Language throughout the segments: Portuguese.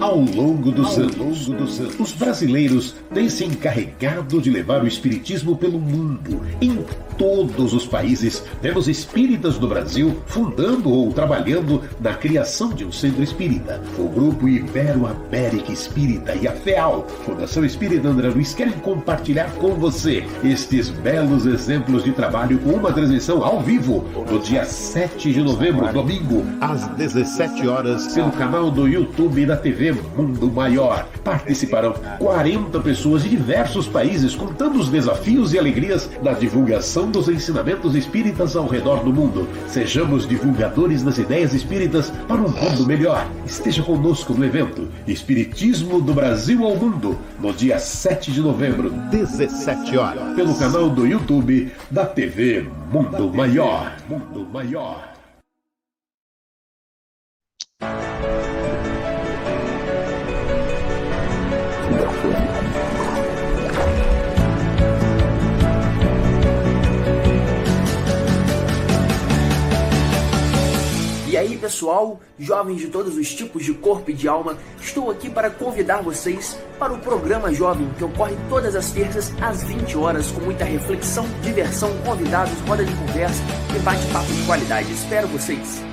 Ao longo dos anos, os brasileiros têm se encarregado de levar o espiritismo pelo mundo. Em todos os países, temos espíritas do Brasil fundando ou trabalhando na criação de um centro espírita. O grupo Ibero-América Espírita e a FEAL, Fundação Espírita André Luiz, querem compartilhar com você estes belos exemplos de trabalho com uma transmissão ao vivo no dia 7 de novembro, domingo, às 17 horas, pelo canal do YouTube da TV Mundo Maior. Participarão 40 pessoas de diversos países contando os desafios e alegrias da divulgação dos ensinamentos espíritas ao redor do mundo. Sejamos divulgadores das ideias espíritas para um mundo melhor. Esteja conosco no evento Espiritismo do Brasil ao Mundo, no dia 7 de novembro, 17 horas, pelo canal do YouTube da TV Mundo Maior. Mundo Maior. Pessoal, jovens de todos os tipos de corpo e de alma, estou aqui para convidar vocês para o programa Jovem, que ocorre todas as terças às 20 horas, com muita reflexão, diversão, convidados, roda de conversa e bate-papo de qualidade. Espero vocês!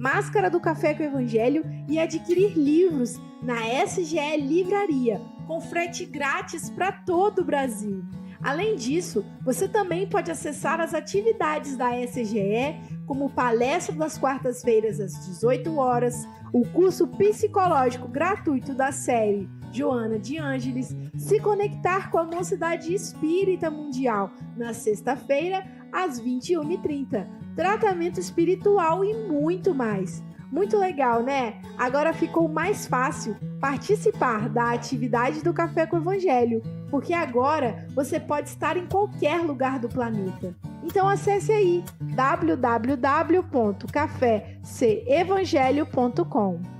máscara do Café com Evangelho e adquirir livros na SGE Livraria, com frete grátis para todo o Brasil. Além disso, você também pode acessar as atividades da SGE, como palestra das quartas-feiras às 18 horas, o curso psicológico gratuito da série Joana de Ângeles, se conectar com a Mocidade Espírita Mundial na sexta-feira às 21h30, tratamento espiritual e muito mais. Muito legal, né? Agora ficou mais fácil participar da atividade do Café com Evangelho, porque agora você pode estar em qualquer lugar do planeta. Então acesse aí www.cafecevangelho.com.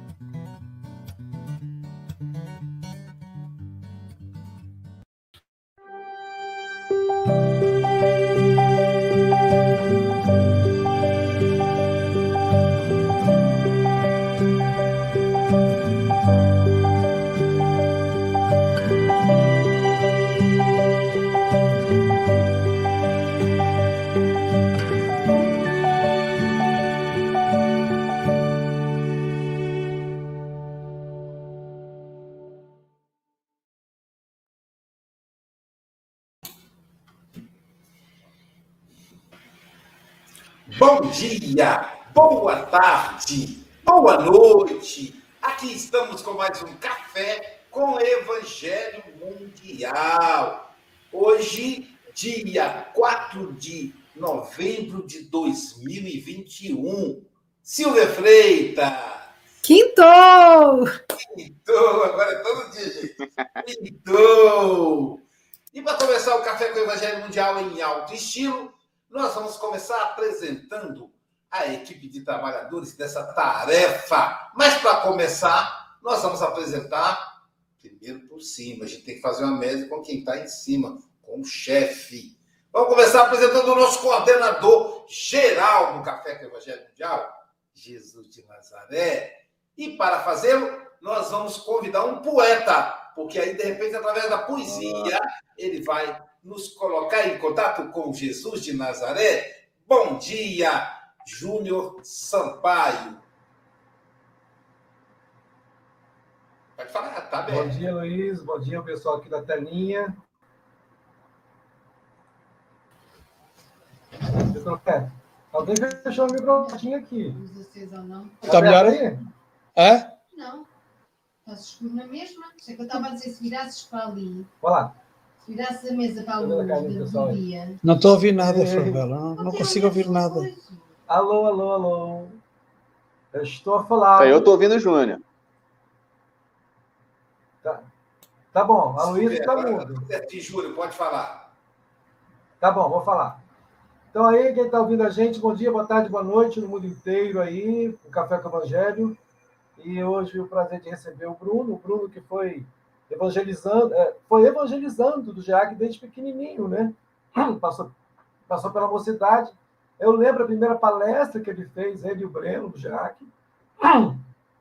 Bom dia, boa tarde, boa noite. Aqui estamos com mais um café com Evangelho Mundial. Hoje, dia 4 de novembro de 2021. Silvia Freitas. Quintou! Quintou, agora é todo dia, gente. Quintou! E para começar o Café com o Evangelho Mundial em alto estilo, nós vamos começar apresentando a equipe de trabalhadores dessa tarefa. Mas para começar, nós vamos apresentar primeiro por cima. A gente tem que fazer uma mesa com quem está em cima, com o chefe. Vamos começar apresentando o nosso coordenador geral do Café com o Evangelho Mundial, Jesus de Nazaré. E para fazê-lo, nós vamos convidar um poeta, porque aí, de repente, através da poesia, ele vai nos colocar em contato com Jesus de Nazaré. Bom dia, Júnior Sampaio. Pode falar, tá bem. Bom dia, Luiz. Bom dia, pessoal aqui da telinha. Alguém fechou o microfone aqui. Está melhor aí? É? Não. Estás escuro na mesma. Sei que eu estava a dizer, se virasses para ali. Vai lá. Se virasses a mesa para a luz do dia. Não estou a ouvir nada, Fabela. Não, não consigo ouvir nada. Alô, alô, alô. Eu estou a falar. Eu estou ouvindo o Júnior. Tá, tá bom, a Luísa está mudo. Júnior, pode falar. Tá bom, vou falar. Então aí, quem está ouvindo a gente, bom dia, boa tarde, boa noite no mundo inteiro aí, o Café com o Evangelho. E hoje o prazer de receber o Bruno, o Bruno que foi evangelizando, é, foi evangelizando do GEAC desde pequenininho, né? Passou, passou pela mocidade. Eu lembro a primeira palestra que ele fez, ele e o Breno, do GEAC.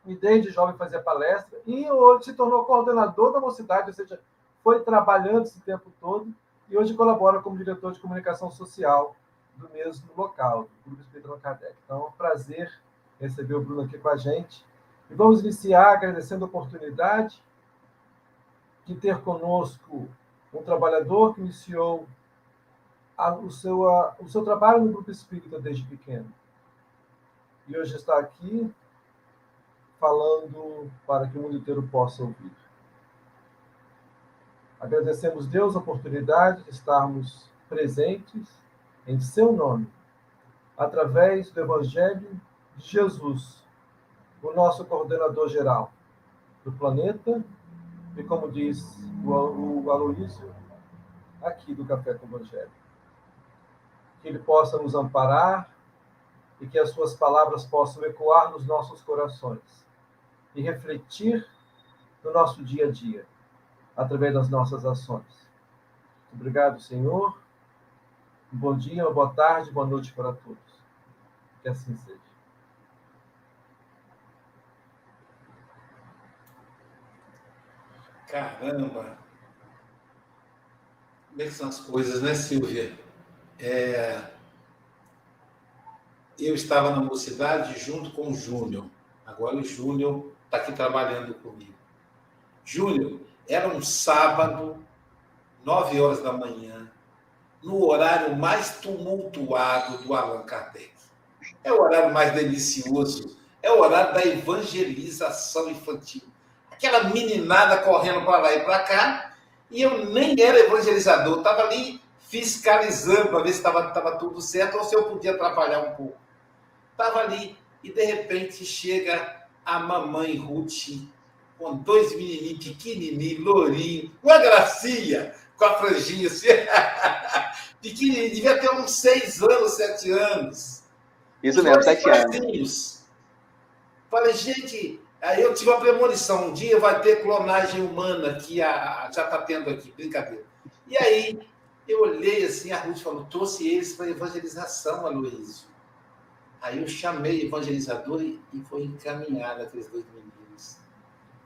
E desde jovem fazia palestra. E hoje se tornou coordenador da mocidade, ou seja, foi trabalhando esse tempo todo. E hoje colabora como diretor de comunicação social do mesmo local, do Grupo Espírita Kardec. Então, é um prazer receber o Bruno aqui com a gente. E vamos iniciar agradecendo a oportunidade de ter conosco um trabalhador que iniciou a, o, seu, a, o seu trabalho no Grupo Espírita desde pequeno. E hoje está aqui falando para que o mundo inteiro possa ouvir. Agradecemos Deus a oportunidade de estarmos presentes em seu nome, através do Evangelho de Jesus, o nosso coordenador geral do planeta, e como diz o Aloísio, aqui do Café com o Evangelho. Que ele possa nos amparar e que as suas palavras possam ecoar nos nossos corações e refletir no nosso dia a dia, através das nossas ações. Obrigado, Senhor bom dia, boa tarde, boa noite para todos. Que assim seja. Caramba! Como é que são as coisas, né, Silvia? É... Eu estava na mocidade junto com o Júnior. Agora o Júnior está aqui trabalhando comigo. Júnior, era um sábado, nove horas da manhã, no horário mais tumultuado do Allan Kardec. É o horário mais delicioso, é o horário da evangelização infantil. Aquela meninada correndo para lá e para cá, e eu nem era evangelizador, estava ali fiscalizando para ver se estava tudo certo ou se eu podia atrapalhar um pouco. Estava ali, e de repente chega a mamãe Ruth, com dois menininhos pequenininhos, lourinho, uma gracinha, com a franjinha assim. Pequenininho, devia ter uns seis anos, sete anos. Isso mesmo, sete anos. Falei, gente, aí eu tive uma premonição. Um dia vai ter clonagem humana que a, já está tendo aqui, brincadeira. E aí eu olhei assim, a Ruth falou, trouxe eles para evangelização, Aloysio. Aí eu chamei evangelizador e, e foi encaminhado aqueles dois meninos.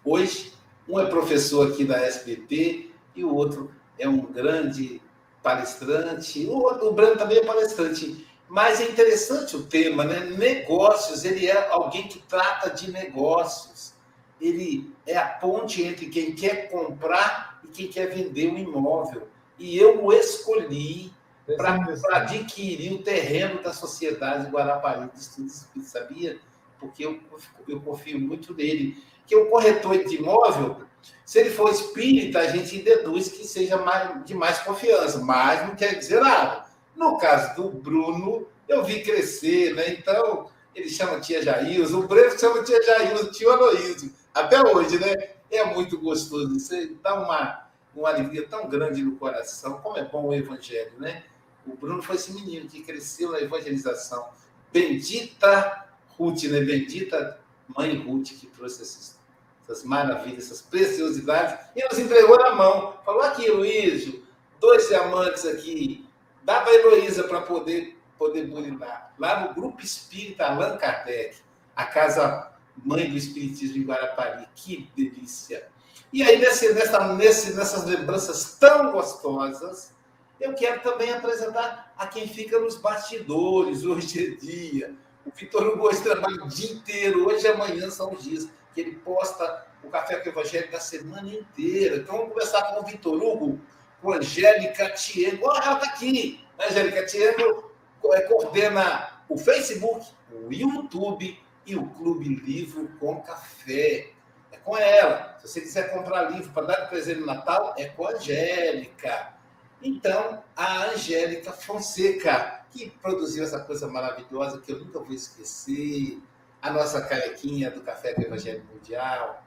Hoje, um é professor aqui da SBT e o outro é um grande palestrante, o, o também é palestrante, mas é interessante o tema, né? Negócios, ele é alguém que trata de negócios. Ele é a ponte entre quem quer comprar e quem quer vender um imóvel. E eu o escolhi para adquirir o terreno da Sociedade Guarapari de Estudos sabia? Porque eu, eu confio muito nele. Que o corretor de imóvel, se ele for espírita, a gente deduz que seja mais, de mais confiança, mas não quer dizer nada. No caso do Bruno, eu vi crescer, né? Então, ele chama tia Jailson, o Breno chama tia Jailson, tio Aloysio, até hoje, né? É muito gostoso, isso dá uma, uma alegria tão grande no coração, como é bom o evangelho, né? O Bruno foi esse menino que cresceu na evangelização. Bendita Ruth, né? Bendita mãe Ruth que trouxe esses essas maravilhas, essas preciosidades, e nos entregou na mão. Falou aqui, Luísio, dois diamantes aqui, dá para a Heloísa para poder, poder burilar. Lá no Grupo Espírita Allan Kardec, a casa mãe do Espiritismo em Guarapari. Que delícia! E aí, nesse, nessa, nesse, nessas lembranças tão gostosas, eu quero também apresentar a quem fica nos bastidores, hoje é dia. O Vitor Hugo hoje trabalha o dia inteiro, hoje e amanhã são os dias que ele posta o Café com o Evangelho da semana inteira. Então vamos conversar com o Vitor Hugo, com Angélica Tiego. Oh, ela está aqui. A Angélica Tiego é, coordena o Facebook, o YouTube e o Clube Livro com Café. É com ela. Se você quiser comprar livro para dar de presente no Natal, é com a Angélica. Então, a Angélica Fonseca, que produziu essa coisa maravilhosa que eu nunca vou esquecer, a nossa carequinha do Café com o Evangelho Mundial.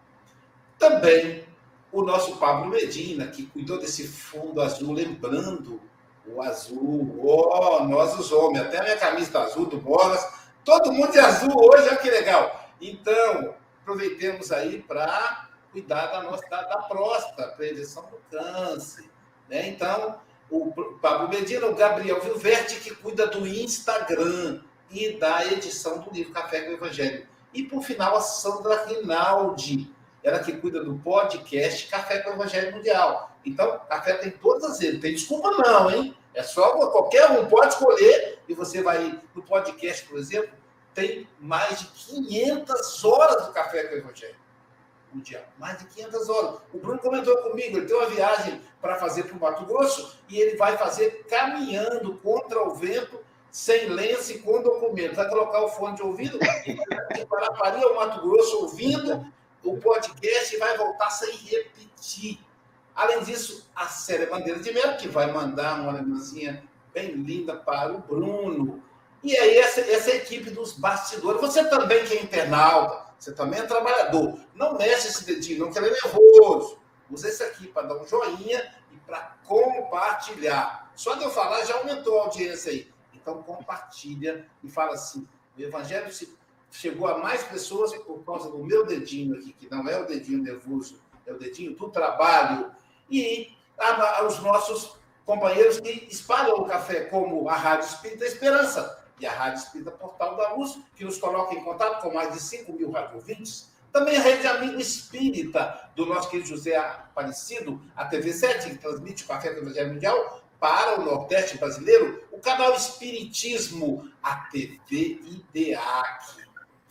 Também o nosso Pablo Medina, que cuidou desse fundo azul, lembrando o azul. Oh, nós os homens, até a minha camisa azul do Bolas, todo mundo de azul hoje, olha que legal. Então, aproveitemos aí para cuidar da nossa da, da próstata, prevenção do câncer. Né? Então, o Pablo Medina, o Gabriel Vilverte, que cuida do Instagram e da edição do livro Café com o Evangelho. E, por final, a Sandra Rinaldi, ela que cuida do podcast Café com o Evangelho Mundial. Então, café tem todas as vezes. Tem desculpa não, hein? É só qualquer um pode escolher e você vai no podcast, por exemplo, tem mais de 500 horas do Café com o Evangelho Mundial. Mais de 500 horas. O Bruno comentou comigo, ele tem uma viagem para fazer para o Mato Grosso e ele vai fazer caminhando contra o vento sem lenço e com documento. Vai colocar o fone de ouvido para Paris ao Mato Grosso ouvindo o podcast vai voltar sem repetir. Além disso, a série Bandeira de Melo, que vai mandar uma lembrancinha bem linda para o Bruno. E aí, essa, essa equipe dos bastidores. Você também que é internauta, você também é trabalhador. Não mexe esse dedinho, não, que ele é nervoso. Usa esse aqui para dar um joinha e para compartilhar. Só de eu falar já aumentou a audiência aí. Então compartilha e fala assim: o evangelho chegou a mais pessoas por causa do meu dedinho aqui, que não é o dedinho nervoso, é o dedinho do trabalho. E os nossos companheiros que espalham o café, como a Rádio Espírita Esperança e a Rádio Espírita Portal da Luz, que nos coloca em contato com mais de 5 mil radiovintes. Também a Rede Amigo Espírita, do nosso querido José Aparecido, a TV7, que transmite o Café do Evangelho Mundial, para o Nordeste brasileiro, o canal Espiritismo, a TV IDEAC,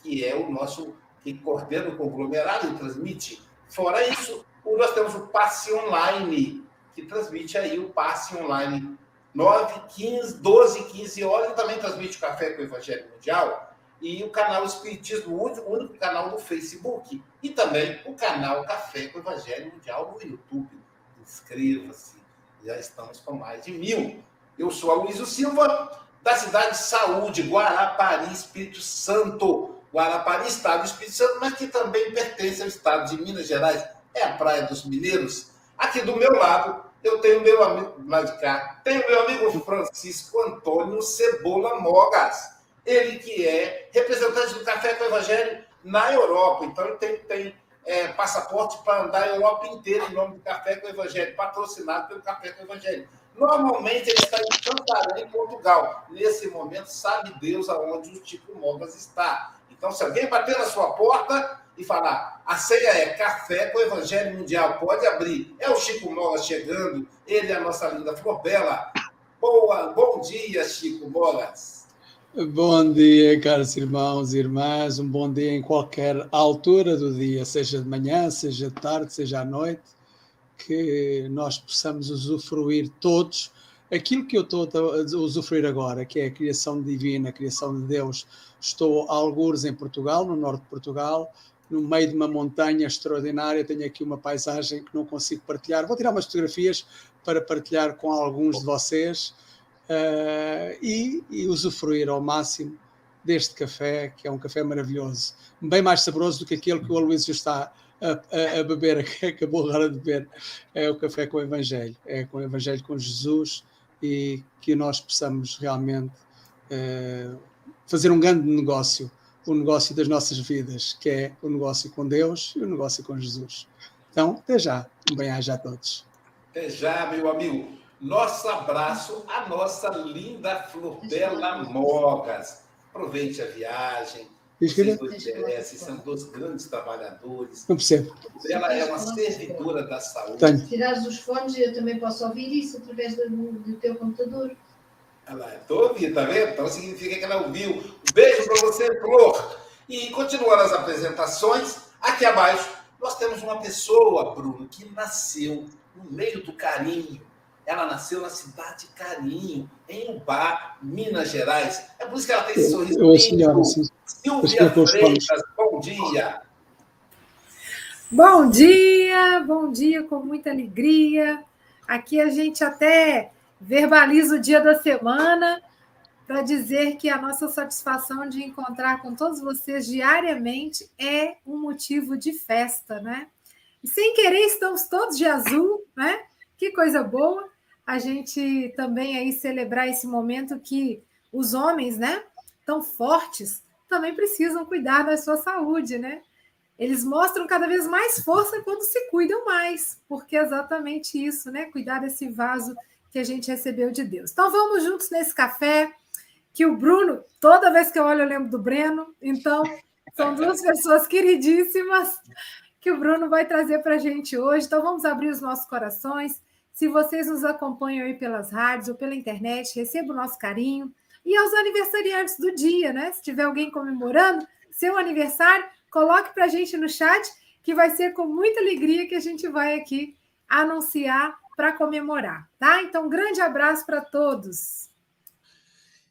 que é o nosso que coordena o conglomerado e transmite. Fora isso, nós temos o Passe Online, que transmite aí o Passe Online 9, 15, 12, 15 horas, e também transmite o Café com o Evangelho Mundial, e o canal Espiritismo, o único, o único canal do Facebook, e também o canal Café com o Evangelho Mundial no YouTube. Inscreva-se já estamos com mais de mil. Eu sou a Luísa Silva, da cidade de Saúde, Guarapari, Espírito Santo. Guarapari, estado do Espírito Santo, mas que também pertence ao estado de Minas Gerais. É a Praia dos Mineiros. Aqui do meu lado, eu tenho meu amigo, lá de cá, tenho meu amigo Francisco Antônio Cebola Mogas. Ele que é representante do Café com Evangelho na Europa. Então, ele tem, tem é, passaporte para andar a Europa inteira em nome do Café com Evangelho, patrocinado pelo Café com Evangelho. Normalmente ele está em Santarém, Portugal. Nesse momento, sabe Deus aonde o Chico Mogas está. Então, se alguém bater na sua porta e falar, a ceia é café com o Evangelho Mundial, pode abrir. É o Chico Mogas chegando, ele é a nossa linda Flor Bela. Boa, bom dia, Chico Mogas. Bom dia, caros irmãos e irmãs. Um bom dia em qualquer altura do dia, seja de manhã, seja de tarde, seja à noite, que nós possamos usufruir todos aquilo que eu estou a usufruir agora, que é a criação divina, a criação de Deus. Estou a algures em Portugal, no norte de Portugal, no meio de uma montanha extraordinária. Tenho aqui uma paisagem que não consigo partilhar. Vou tirar umas fotografias para partilhar com alguns de vocês uh, e, e usufruir ao máximo deste café, que é um café maravilhoso, bem mais saboroso do que aquele que o Aloysio está a, a, a, beber, que acabou agora de beber, é o café com o Evangelho, é com o Evangelho com Jesus e que nós possamos realmente uh, fazer um grande negócio, o negócio das nossas vidas, que é o negócio com Deus e o negócio com Jesus. Então, até já, um bem-aja a todos. Até já, meu amigo. Nosso abraço à nossa linda Flor Bela Mogas. Aproveite a viagem. Vocês dois merecem, são dois grandes trabalhadores. Não percebo. Ela é uma servidora da saúde. Tenho. Se tirares os fones, eu também posso ouvir isso através do, do teu computador. Estou ouvindo, tá vendo? Então significa que ela ouviu. Um beijo para você, Flor. E continuando as apresentações, aqui abaixo nós temos uma pessoa, Bruno, que nasceu no meio do carinho, ela nasceu na cidade de Carinho, em Ubá, Minas Gerais. É por isso que ela tem esse sorriso eu, eu, Silvia Freitas, bom dia. Bom dia, bom dia com muita alegria. Aqui a gente até verbalizo o dia da semana para dizer que a nossa satisfação de encontrar com todos vocês diariamente é um motivo de festa, né? E sem querer estamos todos de azul, né? Que coisa boa a gente também aí celebrar esse momento que os homens, né, tão fortes, também precisam cuidar da sua saúde, né? Eles mostram cada vez mais força quando se cuidam mais, porque é exatamente isso, né? Cuidar desse vaso que a gente recebeu de Deus. Então vamos juntos nesse café, que o Bruno, toda vez que eu olho, eu lembro do Breno. Então, são duas pessoas queridíssimas que o Bruno vai trazer para a gente hoje. Então, vamos abrir os nossos corações. Se vocês nos acompanham aí pelas rádios ou pela internet, receba o nosso carinho. E aos aniversariantes do dia, né? Se tiver alguém comemorando seu aniversário, coloque para a gente no chat, que vai ser com muita alegria que a gente vai aqui anunciar para comemorar, tá? Então, um grande abraço para todos.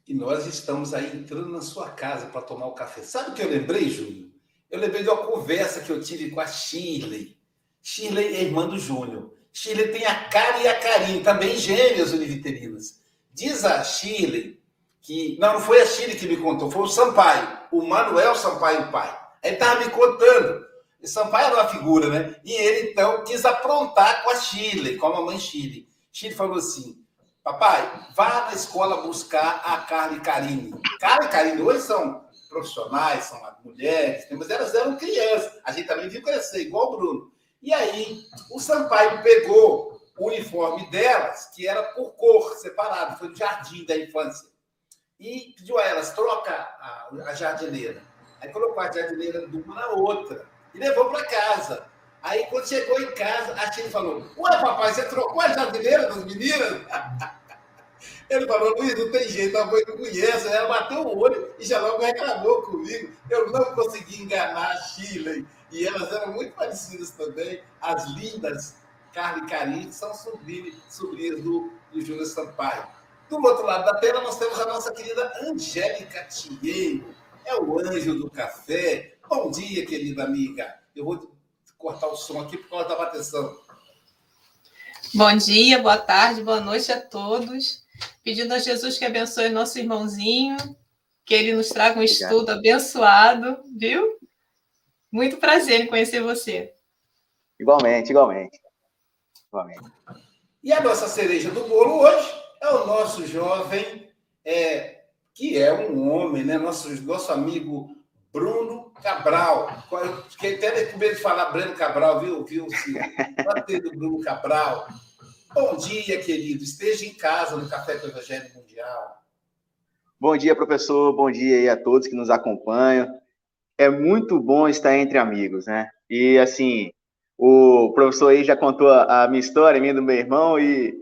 E nós estamos aí entrando na sua casa para tomar o café. Sabe o que eu lembrei, Júnior? Eu lembrei de uma conversa que eu tive com a Shirley. Shirley é irmã do Júnior. Shirley tem a cara e a Karine, também gêmeas univiterinas. Diz a Shirley que. Não, não foi a Shirley que me contou, foi o Sampaio, o Manuel Sampaio, pai. Ele estava me contando. E Sampaio era uma figura, né? E ele, então, quis aprontar com a Shirley, com a mamãe Shirley. Shirley falou assim: Papai, vá na escola buscar a Carla e Karine. Carla e Karine hoje são profissionais, são mulheres, mas elas eram crianças. A gente também viu crescer, igual o Bruno. E aí, o Sampaio pegou o uniforme delas, que era por cor, separado, foi do jardim da infância, e pediu a elas, troca a, a jardineira. Aí colocou a jardineira de uma na outra e levou para casa. Aí, quando chegou em casa, a tia falou: Ué, papai, você trocou a jardineira das meninas? Ele falou: Luiz, não tem jeito, a mãe não conhece. Ela bateu o olho e já logo reclamou comigo. Eu não consegui enganar a Shirley. E elas eram muito parecidas também, as lindas Carla e Karine, que são sobrinhas, sobrinhas do, do Júnior Sampaio. Do outro lado da tela, nós temos a nossa querida Angélica Tieiro. É o anjo do café. Bom dia, querida amiga. Eu vou cortar o som aqui por causa da bateção. Bom dia, boa tarde, boa noite a todos. Pedindo a Jesus que abençoe nosso irmãozinho, que ele nos traga um Obrigado. estudo abençoado, viu? Muito prazer em conhecer você. Igualmente, igualmente. igualmente. E a nossa cereja do bolo hoje é o nosso jovem, é, que é um homem, né? Nosso, nosso amigo Bruno Cabral. Fiquei até com medo de falar Bruno Cabral, viu, viu, Ciro? Bater do Bruno Cabral. Bom dia, querido. Esteja em casa no Café com o Evangelho Mundial. Bom dia, professor. Bom dia aí a todos que nos acompanham. É muito bom estar entre amigos, né? E, assim, o professor aí já contou a minha história, a minha do meu irmão, e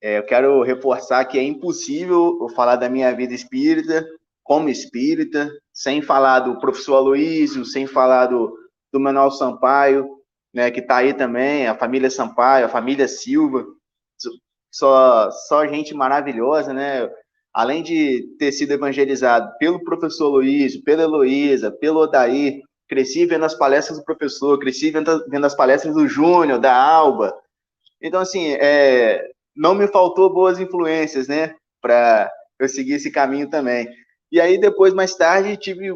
é, eu quero reforçar que é impossível eu falar da minha vida espírita, como espírita, sem falar do professor Aloísio, sem falar do, do Manuel Sampaio, né, que está aí também, a família Sampaio, a família Silva, só, só gente maravilhosa, né? Além de ter sido evangelizado pelo professor Aloísio, pela Heloísa, pelo Odair, cresci vendo as palestras do professor, cresci vendo, as palestras do Júnior, da Alba. Então, assim, é, não me faltou boas influências, né? Para eu seguir esse caminho também. E aí, depois, mais tarde, tive,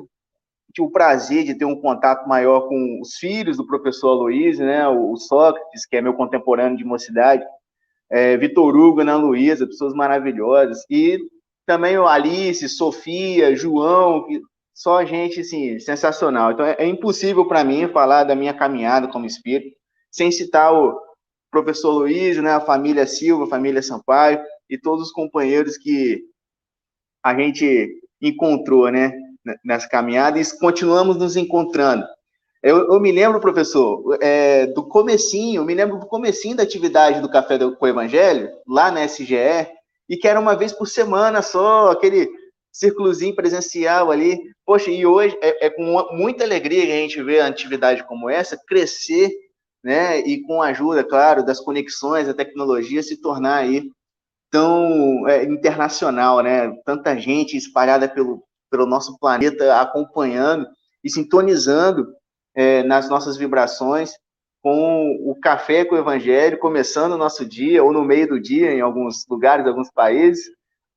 tive o prazer de ter um contato maior com os filhos do professor Aloysio, né? O Sócrates, que é meu contemporâneo de mocidade, é, Vitor Hugo, Ana Luísa, pessoas maravilhosas. E também o Alice, Sofia, João, só gente, assim, sensacional. Então, é, é impossível para mim falar da minha caminhada como espírito sem citar o professor Luiz, né, a família Silva, a família Sampaio e todos os companheiros que a gente encontrou, né, nessa caminhada e continuamos nos encontrando. Eu, eu me lembro, professor, é, do comecinho, me lembro do comecinho da atividade do Café do, com o Evangelho, lá na SGE, e que era uma vez por semana só, aquele círculozinho presencial ali. Poxa, e hoje é, é com muita alegria que a gente vê a atividade como essa crescer, né, e com a ajuda, claro, das conexões, da tecnologia, se tornar aí tão é, internacional, né? Tanta gente espalhada pelo, pelo nosso planeta acompanhando e sintonizando é, nas nossas vibrações com o café com o evangelho, começando o nosso dia, ou no meio do dia, em alguns lugares, alguns países,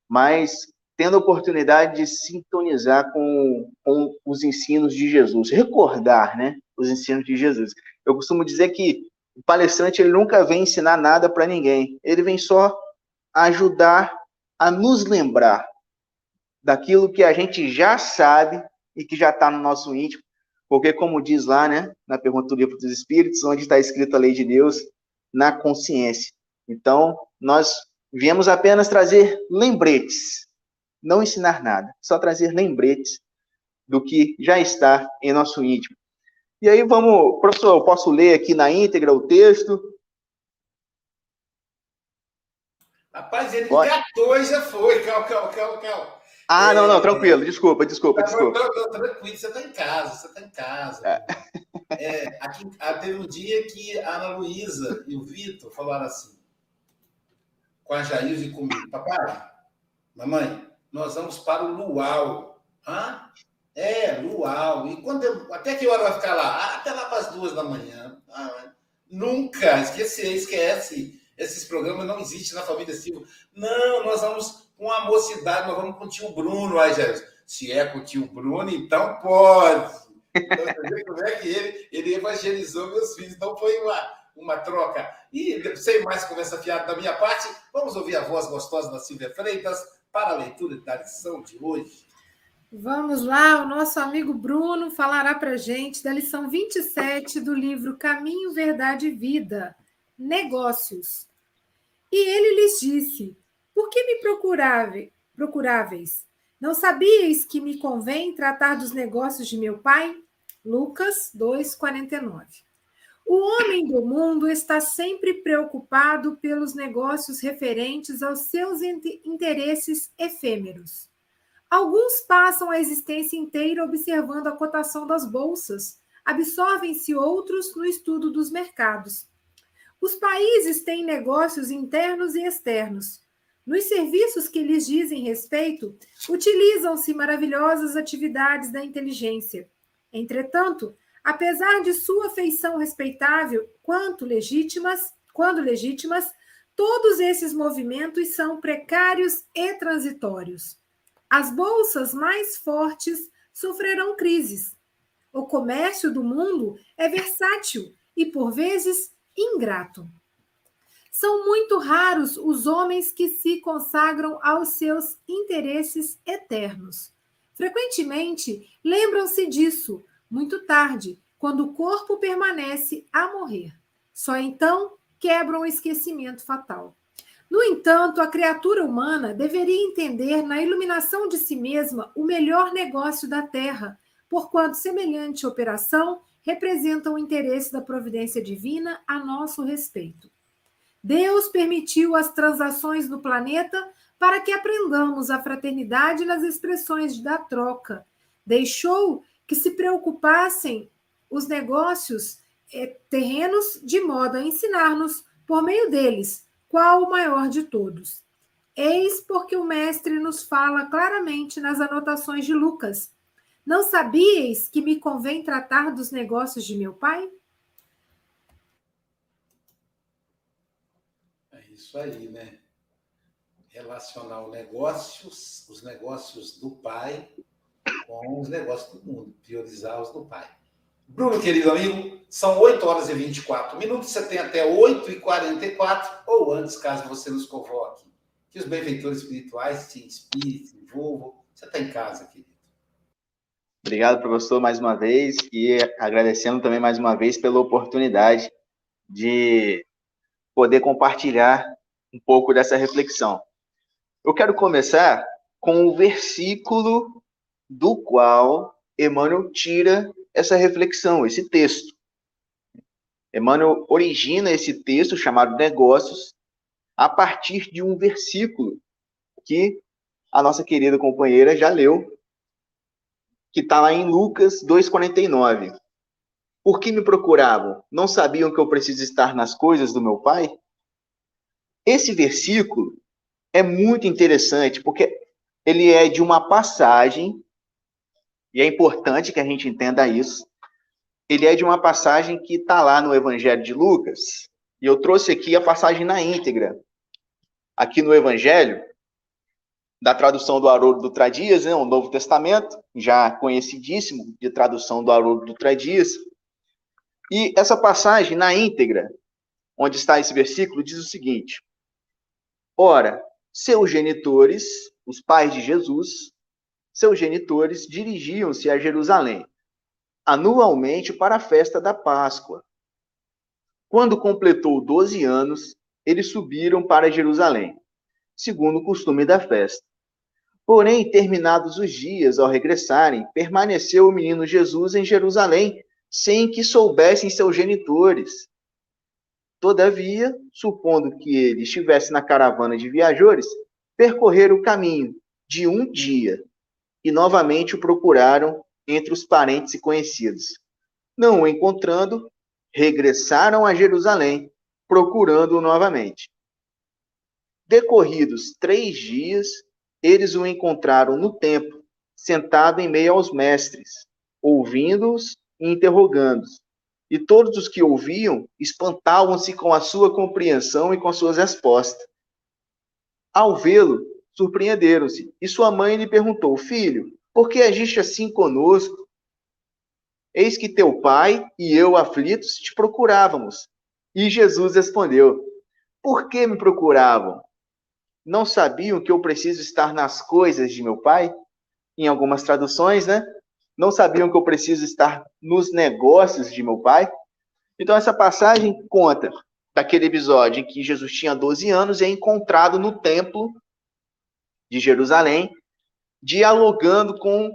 mas tendo a oportunidade de sintonizar com, com os ensinos de Jesus, recordar, né, os ensinos de Jesus. Eu costumo dizer que o palestrante ele nunca vem ensinar nada para ninguém, ele vem só ajudar a nos lembrar daquilo que a gente já sabe e que já está no nosso íntimo, porque, como diz lá, né, na pergunta do livro dos Espíritos, onde está escrita a lei de Deus, na consciência. Então, nós viemos apenas trazer lembretes, não ensinar nada, só trazer lembretes do que já está em nosso íntimo. E aí vamos, professor, eu posso ler aqui na íntegra o texto? Rapaz, ele Pode. engatou e já foi. Cal, cal, cal, cal. Ah, não, não, tranquilo, desculpa, desculpa, desculpa. Não, não, tranquilo, você está em casa, você está em casa. É. É, aqui, ah, teve um dia que a Ana Luísa e o Vitor falaram assim, com a Jair e comigo, papai, mamãe, nós vamos para o Luau. Hã? É, Luau. E quando, até que hora vai ficar lá? Ah, até lá para as duas da manhã. Ah, nunca, esquecer, esquece. Esses programas não existem na família Silva. Não, nós vamos com a mocidade, nós vamos com o tio Bruno, aí, Se é com o tio Bruno, então pode. Então, como é que ele, ele evangelizou meus filhos. Não foi uma, uma troca. E sem mais conversa fiada da minha parte, vamos ouvir a voz gostosa da Silvia Freitas para a leitura da lição de hoje. Vamos lá, o nosso amigo Bruno falará para gente da lição 27 do livro Caminho, Verdade e Vida, Negócios. E ele lhes disse: por que me procuráveis? Não sabíeis que me convém tratar dos negócios de meu pai? Lucas 2,49. O homem do mundo está sempre preocupado pelos negócios referentes aos seus interesses efêmeros. Alguns passam a existência inteira observando a cotação das bolsas, absorvem-se outros no estudo dos mercados. Os países têm negócios internos e externos. Nos serviços que lhes dizem respeito, utilizam-se maravilhosas atividades da inteligência. Entretanto, apesar de sua feição respeitável quanto legítimas, quando legítimas, todos esses movimentos são precários e transitórios. As bolsas mais fortes sofrerão crises. O comércio do mundo é versátil e, por vezes, ingrato. São muito raros os homens que se consagram aos seus interesses eternos. Frequentemente lembram-se disso muito tarde, quando o corpo permanece a morrer. Só então quebram o esquecimento fatal. No entanto, a criatura humana deveria entender na iluminação de si mesma o melhor negócio da Terra, porquanto semelhante operação representa o interesse da providência divina a nosso respeito. Deus permitiu as transações no planeta para que aprendamos a fraternidade nas expressões da troca. Deixou que se preocupassem os negócios eh, terrenos de modo a ensinar-nos, por meio deles, qual o maior de todos. Eis porque o Mestre nos fala claramente nas anotações de Lucas. Não sabíeis que me convém tratar dos negócios de meu pai? Isso aí, né? Relacionar os negócios, os negócios do pai com os negócios do mundo, priorizar os do pai. Bruno, querido amigo, são 8 horas e 24 minutos, você tem até 8 e 44 ou antes, caso você nos convoque. Que os benfeitores espirituais te inspirem, te envolvam. Você está em casa, querido. Obrigado, professor, mais uma vez, e agradecendo também mais uma vez pela oportunidade de poder compartilhar um pouco dessa reflexão. Eu quero começar com o versículo do qual Emmanuel tira essa reflexão, esse texto. Emmanuel origina esse texto chamado Negócios a partir de um versículo que a nossa querida companheira já leu, que está lá em Lucas 2,49. Por que me procuravam? Não sabiam que eu preciso estar nas coisas do meu Pai? Esse versículo é muito interessante porque ele é de uma passagem, e é importante que a gente entenda isso, ele é de uma passagem que está lá no Evangelho de Lucas, e eu trouxe aqui a passagem na íntegra. Aqui no Evangelho, da tradução do Haroldo Dutra Dias, né, o Novo Testamento, já conhecidíssimo de tradução do Haroldo Dutra Dias. E essa passagem, na íntegra, onde está esse versículo, diz o seguinte: Ora, seus genitores, os pais de Jesus, seus genitores dirigiam-se a Jerusalém, anualmente para a festa da Páscoa. Quando completou 12 anos, eles subiram para Jerusalém, segundo o costume da festa. Porém, terminados os dias, ao regressarem, permaneceu o menino Jesus em Jerusalém, sem que soubessem seus genitores. Todavia, supondo que ele estivesse na caravana de viajores, percorreram o caminho de um dia e novamente o procuraram entre os parentes e conhecidos. Não o encontrando, regressaram a Jerusalém, procurando-o novamente. Decorridos três dias, eles o encontraram no templo, sentado em meio aos mestres, ouvindo-os e interrogando-os. E todos os que ouviam espantavam-se com a sua compreensão e com as suas respostas. Ao vê-lo, surpreenderam-se, e sua mãe lhe perguntou: Filho, por que agiste assim conosco? Eis que teu pai e eu, aflitos, te procurávamos. E Jesus respondeu: Por que me procuravam? Não sabiam que eu preciso estar nas coisas de meu pai? Em algumas traduções, né? Não sabiam que eu preciso estar nos negócios de meu pai. Então, essa passagem conta daquele episódio em que Jesus tinha 12 anos e é encontrado no templo de Jerusalém, dialogando com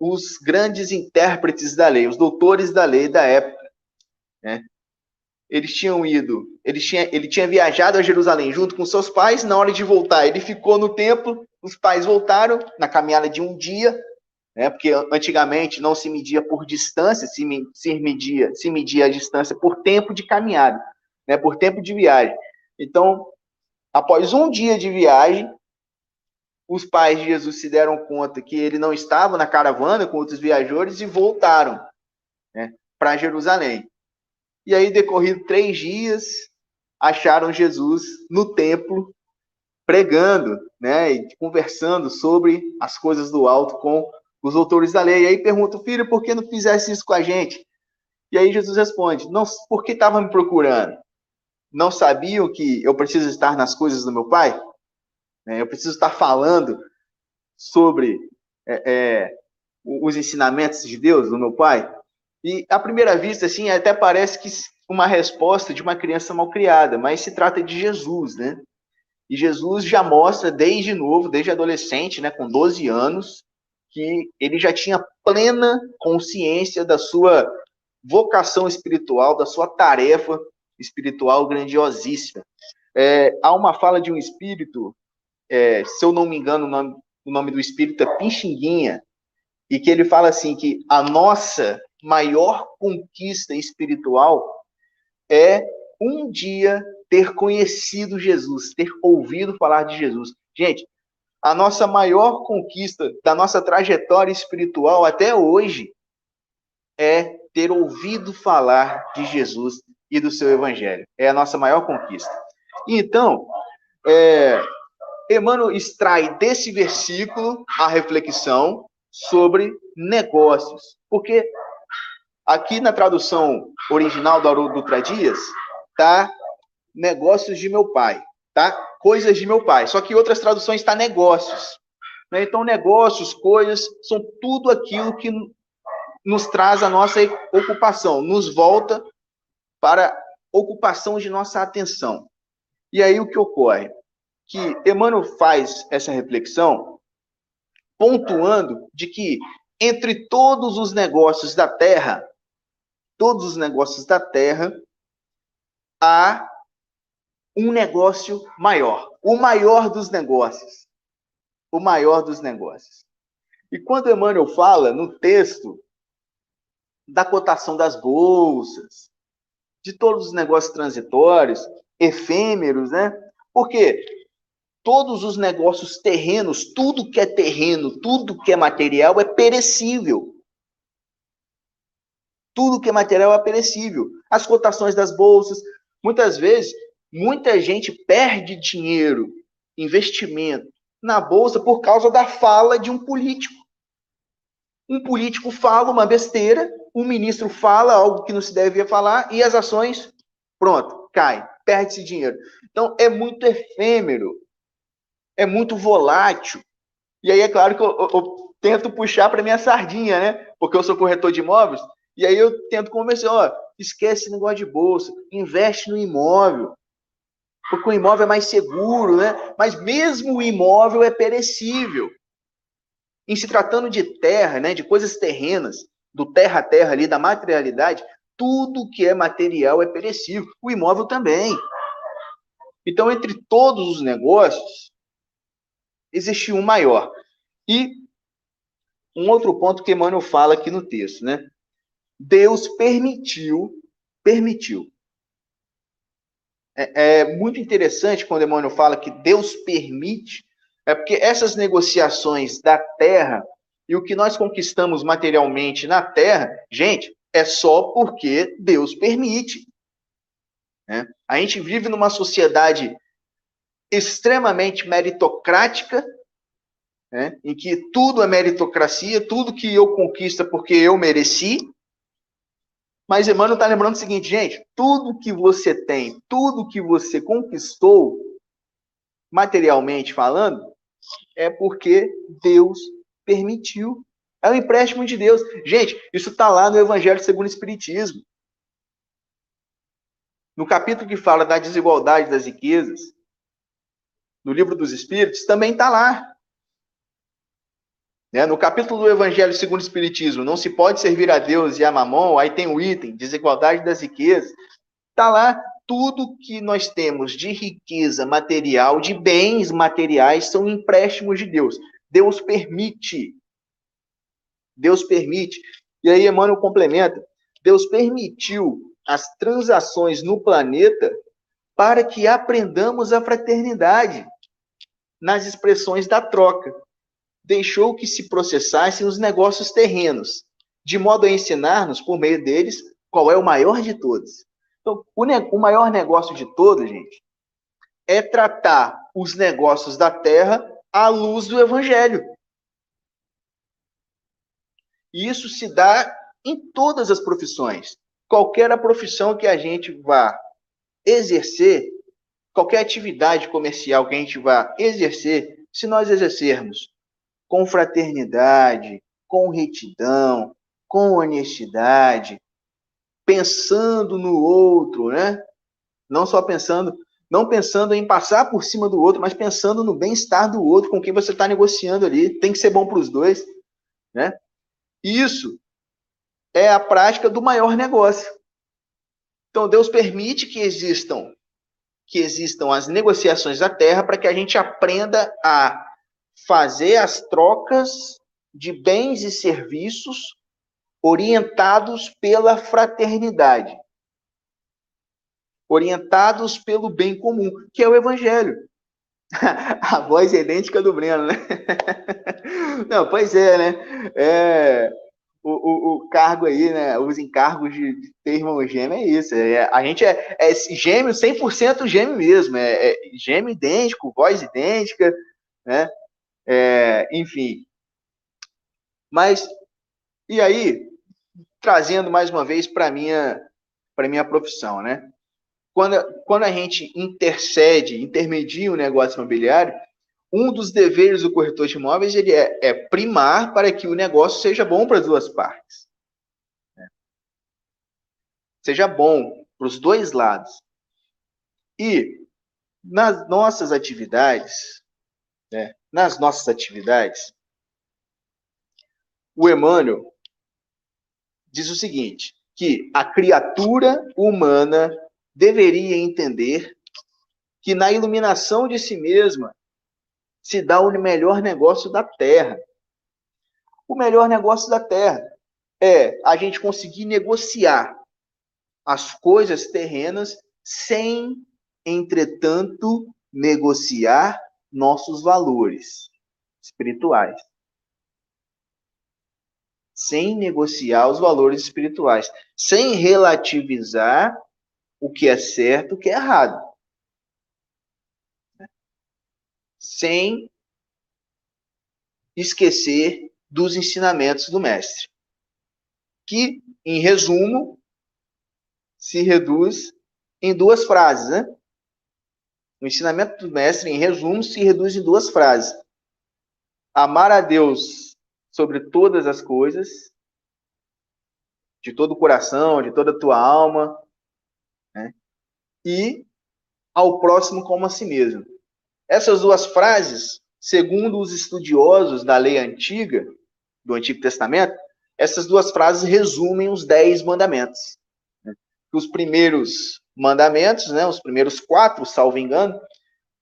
os grandes intérpretes da lei, os doutores da lei da época. Né? Eles tinham ido, ele tinha, ele tinha viajado a Jerusalém junto com seus pais, na hora de voltar, ele ficou no templo, os pais voltaram na caminhada de um dia, né? Porque antigamente não se media por distância, se, se media, se media a distância por tempo de caminhada, né? Por tempo de viagem. Então, após um dia de viagem, os pais de Jesus se deram conta que ele não estava na caravana com outros viajores e voltaram né, para Jerusalém. E aí, decorrido três dias, acharam Jesus no templo pregando, né, e conversando sobre as coisas do alto com os autores da lei. E aí pergunta, filho, por que não fizesse isso com a gente? E aí Jesus responde, não, por que estavam me procurando? Não sabiam que eu preciso estar nas coisas do meu pai? É, eu preciso estar falando sobre é, é, os ensinamentos de Deus, do meu pai? E à primeira vista, assim, até parece que uma resposta de uma criança mal criada, mas se trata de Jesus, né? E Jesus já mostra desde novo, desde adolescente, né, com 12 anos, que ele já tinha plena consciência da sua vocação espiritual, da sua tarefa espiritual grandiosíssima. É, há uma fala de um espírito, é, se eu não me engano, o nome, o nome do espírito é Pixinguinha, e que ele fala assim que a nossa maior conquista espiritual é um dia ter conhecido Jesus, ter ouvido falar de Jesus. Gente, a nossa maior conquista da nossa trajetória espiritual até hoje é ter ouvido falar de Jesus e do seu evangelho. É a nossa maior conquista. Então, é, Emmanuel extrai desse versículo a reflexão sobre negócios. Porque aqui na tradução original do Haroldo Dutra Dias, tá negócios de meu pai, tá? coisas de meu pai. Só que outras traduções está negócios. Né? Então, negócios, coisas, são tudo aquilo que nos traz a nossa ocupação, nos volta para ocupação de nossa atenção. E aí o que ocorre? Que Emmanuel faz essa reflexão pontuando de que entre todos os negócios da terra, todos os negócios da terra, há um negócio maior, o maior dos negócios. O maior dos negócios. E quando Emmanuel fala no texto da cotação das bolsas, de todos os negócios transitórios, efêmeros, né? Porque todos os negócios terrenos, tudo que é terreno, tudo que é material é perecível. Tudo que é material é perecível. As cotações das bolsas, muitas vezes, muita gente perde dinheiro, investimento na bolsa por causa da fala de um político. Um político fala uma besteira, um ministro fala algo que não se devia falar e as ações, pronto, cai, perde-se dinheiro. Então é muito efêmero, é muito volátil. E aí é claro que eu, eu, eu tento puxar para minha sardinha, né? Porque eu sou corretor de imóveis, e aí eu tento convencer, ó, esquece esse negócio de bolsa, investe no imóvel. Porque o imóvel é mais seguro, né? Mas mesmo o imóvel é perecível. Em se tratando de terra, né, de coisas terrenas, do terra a terra ali, da materialidade, tudo que é material é perecível. O imóvel também. Então, entre todos os negócios, existe um maior. E um outro ponto que Emmanuel fala aqui no texto, né? Deus permitiu, permitiu. É, é muito interessante quando Emmanuel fala que Deus permite é porque essas negociações da terra e o que nós conquistamos materialmente na terra, gente, é só porque Deus permite. Né? A gente vive numa sociedade extremamente meritocrática, né? em que tudo é meritocracia, tudo que eu conquisto é porque eu mereci. Mas Emmanuel está lembrando o seguinte, gente: tudo que você tem, tudo que você conquistou, materialmente falando, é porque Deus permitiu. É um empréstimo de Deus. Gente, isso está lá no Evangelho segundo o Espiritismo. No capítulo que fala da desigualdade das riquezas, no livro dos Espíritos, também está lá. Né? No capítulo do Evangelho segundo o Espiritismo, não se pode servir a Deus e a mamon, aí tem o item, desigualdade das riquezas. Está lá tudo que nós temos de riqueza material, de bens materiais, são empréstimos de Deus. Deus permite. Deus permite. E aí Emmanuel complementa: Deus permitiu as transações no planeta para que aprendamos a fraternidade nas expressões da troca. Deixou que se processassem os negócios terrenos, de modo a ensinar-nos, por meio deles, qual é o maior de todos então, o, o maior negócio de todos, gente, é tratar os negócios da terra à luz do evangelho. E isso se dá em todas as profissões. Qualquer a profissão que a gente vá exercer, qualquer atividade comercial que a gente vá exercer, se nós exercermos com fraternidade, com retidão, com honestidade, pensando no outro, né? Não só pensando, não pensando em passar por cima do outro, mas pensando no bem-estar do outro com quem você está negociando ali. Tem que ser bom para os dois, né? Isso é a prática do maior negócio. Então Deus permite que existam que existam as negociações da terra para que a gente aprenda a fazer as trocas de bens e serviços orientados pela fraternidade, orientados pelo bem comum, que é o evangelho. A voz é idêntica do Breno, né? Não, pois é, né? É, o, o, o, cargo aí, né? Os encargos de, de ter irmão gêmeo é isso. É, a gente é, é gêmeo, 100% gêmeo mesmo. É, é gêmeo idêntico, voz idêntica, né? É, enfim. Mas, e aí, trazendo mais uma vez para minha para minha profissão, né? Quando, quando a gente intercede, intermedia o um negócio imobiliário, um dos deveres do corretor de imóveis ele é, é primar para que o negócio seja bom para as duas partes. Né? Seja bom para os dois lados. E nas nossas atividades, né, nas nossas atividades, o Emmanuel diz o seguinte: que a criatura humana deveria entender que na iluminação de si mesma se dá o melhor negócio da Terra. O melhor negócio da Terra é a gente conseguir negociar as coisas terrenas sem, entretanto, negociar nossos valores espirituais sem negociar os valores espirituais, sem relativizar o que é certo, o que é errado. Sem esquecer dos ensinamentos do mestre, que, em resumo, se reduz em duas frases, né? O ensinamento do mestre, em resumo, se reduz em duas frases: amar a Deus sobre todas as coisas, de todo o coração, de toda a tua alma, né? e ao próximo como a si mesmo. Essas duas frases, segundo os estudiosos da lei antiga, do Antigo Testamento, essas duas frases resumem os dez mandamentos. Né? Os primeiros mandamentos, né, os primeiros quatro, salvo engano,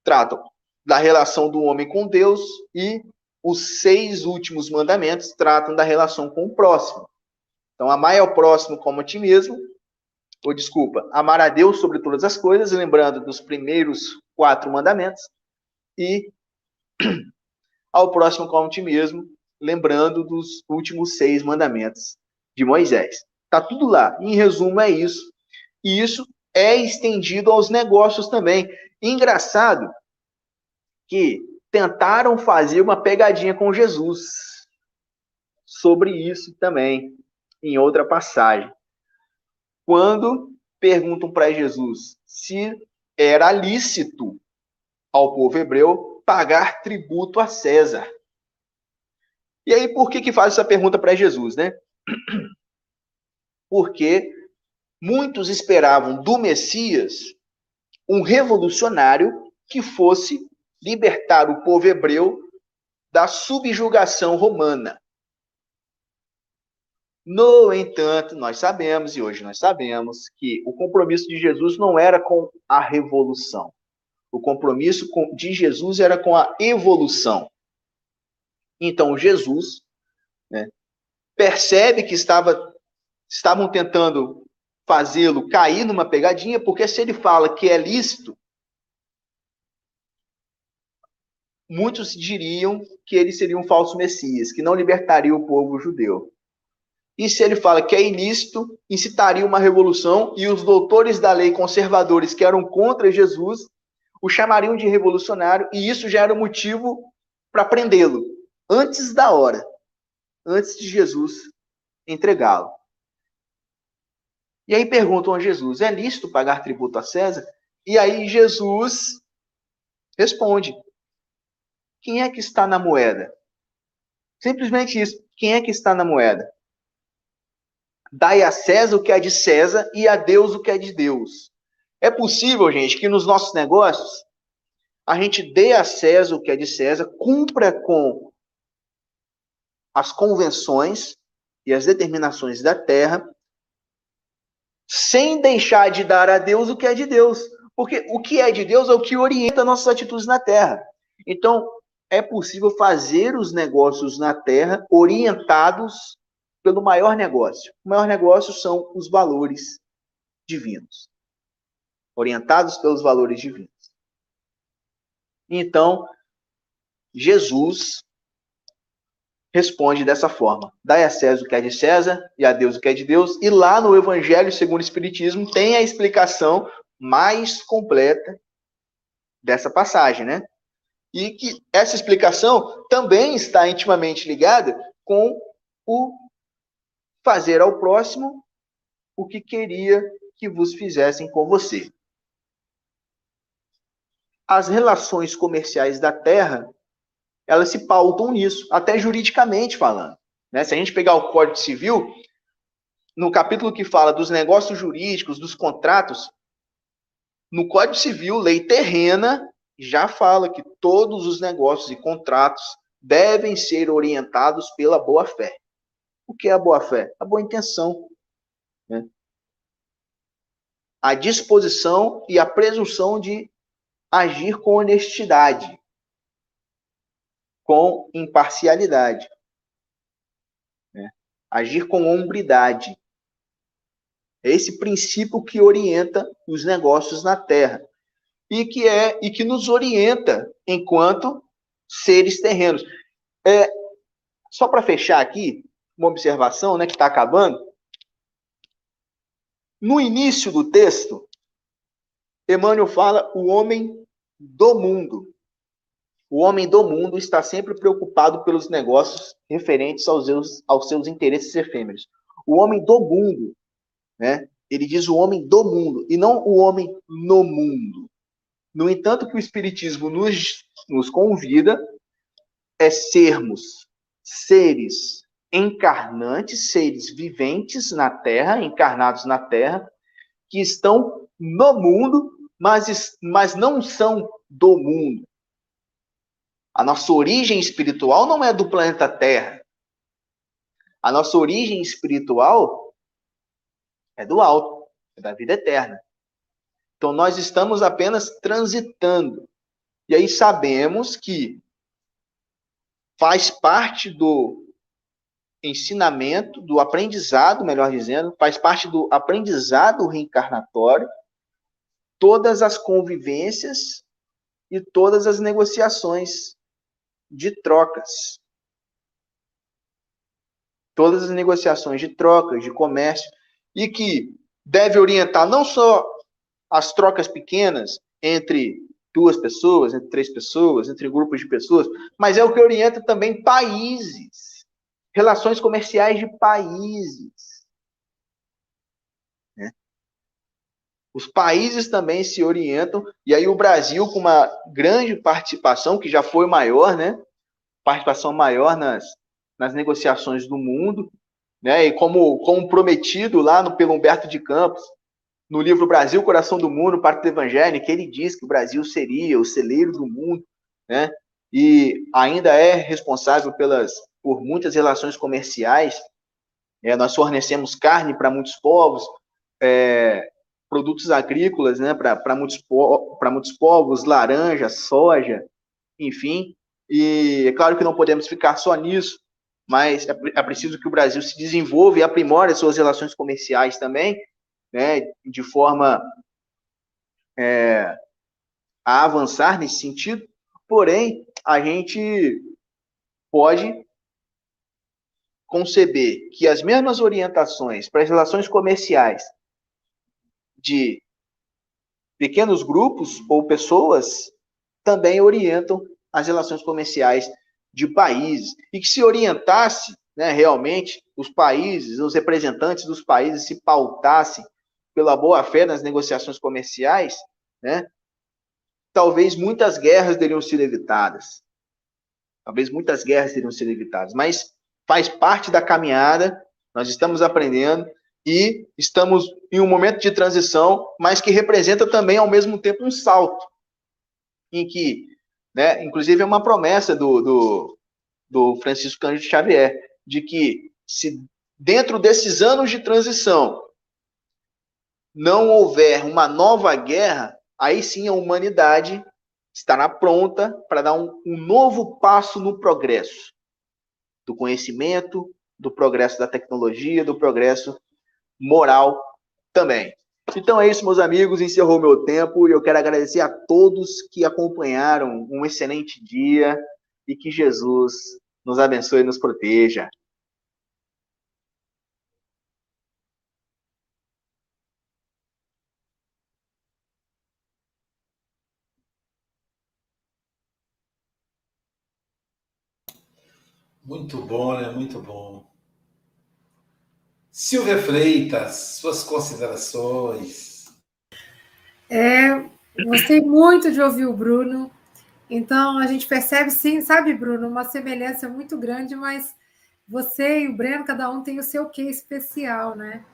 tratam da relação do homem com Deus e os seis últimos mandamentos tratam da relação com o próximo. Então, amar ao próximo como a ti mesmo, ou desculpa, amar a Deus sobre todas as coisas, lembrando dos primeiros quatro mandamentos, e ao próximo como a ti mesmo, lembrando dos últimos seis mandamentos de Moisés. Tá tudo lá. Em resumo, é isso. E isso é estendido aos negócios também. Engraçado que tentaram fazer uma pegadinha com Jesus sobre isso também, em outra passagem. Quando perguntam para Jesus se era lícito ao povo hebreu pagar tributo a César. E aí, por que que faz essa pergunta para Jesus, né? Porque muitos esperavam do Messias um revolucionário que fosse libertar o povo hebreu da subjugação romana. No entanto, nós sabemos, e hoje nós sabemos, que o compromisso de Jesus não era com a revolução. O compromisso de Jesus era com a evolução. Então, Jesus né, percebe que estava, estavam tentando fazê-lo cair numa pegadinha, porque se ele fala que é lícito, muitos diriam que ele seria um falso Messias, que não libertaria o povo judeu. E se ele fala que é ilícito, incitaria uma revolução e os doutores da lei conservadores que eram contra Jesus o chamariam de revolucionário e isso já era motivo para prendê-lo antes da hora, antes de Jesus entregá-lo. E aí perguntam a Jesus: é lícito pagar tributo a César? E aí Jesus responde: quem é que está na moeda? Simplesmente isso. Quem é que está na moeda? Dai a César o que é de César e a Deus o que é de Deus. É possível, gente, que nos nossos negócios a gente dê a César o que é de César, cumpra com as convenções e as determinações da terra, sem deixar de dar a Deus o que é de Deus. Porque o que é de Deus é o que orienta nossas atitudes na terra. Então, é possível fazer os negócios na terra orientados pelo maior negócio. O maior negócio são os valores divinos. Orientados pelos valores divinos. Então, Jesus responde dessa forma: Dai a César o que é de César e a Deus o que é de Deus. E lá no Evangelho segundo o Espiritismo tem a explicação mais completa dessa passagem, né? E que essa explicação também está intimamente ligada com o fazer ao próximo o que queria que vos fizessem com você. As relações comerciais da Terra elas se pautam nisso, até juridicamente falando. Né? Se a gente pegar o Código Civil, no capítulo que fala dos negócios jurídicos, dos contratos, no Código Civil, lei terrena, já fala que todos os negócios e contratos devem ser orientados pela boa-fé. O que é a boa-fé? A boa intenção. Né? A disposição e a presunção de agir com honestidade com imparcialidade. Né? Agir com hombridade. É esse princípio que orienta os negócios na Terra e que é e que nos orienta enquanto seres terrenos. É, só para fechar aqui, uma observação, né, que está acabando. No início do texto, Emmanuel fala o homem do mundo. O homem do mundo está sempre preocupado pelos negócios referentes aos seus, aos seus interesses efêmeros. O homem do mundo, né? Ele diz o homem do mundo e não o homem no mundo. No entanto, que o Espiritismo nos, nos convida é sermos seres encarnantes, seres viventes na Terra, encarnados na Terra, que estão no mundo, mas, mas não são do mundo. A nossa origem espiritual não é do planeta Terra. A nossa origem espiritual é do alto, é da vida eterna. Então nós estamos apenas transitando. E aí sabemos que faz parte do ensinamento, do aprendizado, melhor dizendo, faz parte do aprendizado reencarnatório, todas as convivências e todas as negociações de trocas. Todas as negociações de trocas, de comércio, e que deve orientar não só as trocas pequenas entre duas pessoas, entre três pessoas, entre grupos de pessoas, mas é o que orienta também países, relações comerciais de países. Os países também se orientam, e aí o Brasil, com uma grande participação, que já foi maior, né? Participação maior nas, nas negociações do mundo, né? E como, como prometido lá no, pelo Humberto de Campos, no livro Brasil, Coração do Mundo, Parte do Evangelho, que ele diz que o Brasil seria o celeiro do mundo, né? E ainda é responsável pelas por muitas relações comerciais. É, nós fornecemos carne para muitos povos, é, produtos agrícolas, né? Para muitos para muitos povos, laranja, soja, enfim. E é claro que não podemos ficar só nisso, mas é, é preciso que o Brasil se desenvolva e aprimore as suas relações comerciais também, né, de forma é, a avançar nesse sentido, porém, a gente pode conceber que as mesmas orientações para as relações comerciais de pequenos grupos ou pessoas também orientam as relações comerciais de países e que se orientasse né, realmente os países, os representantes dos países se pautassem pela boa fé nas negociações comerciais, né, talvez muitas guerras teriam sido evitadas. Talvez muitas guerras teriam sido evitadas, mas faz parte da caminhada, nós estamos aprendendo e estamos em um momento de transição, mas que representa também ao mesmo tempo um salto, em que, né, inclusive é uma promessa do, do, do Francisco Cândido Xavier, de que se dentro desses anos de transição não houver uma nova guerra, aí sim a humanidade estará pronta para dar um, um novo passo no progresso do conhecimento, do progresso da tecnologia, do progresso moral também. Então é isso, meus amigos. Encerrou meu tempo e eu quero agradecer a todos que acompanharam. Um excelente dia e que Jesus nos abençoe e nos proteja. Muito bom, né? Muito bom. Silvia Freitas, suas considerações. É, gostei muito de ouvir o Bruno. Então, a gente percebe, sim, sabe, Bruno, uma semelhança muito grande, mas você e o Breno, cada um tem o seu quê especial, né?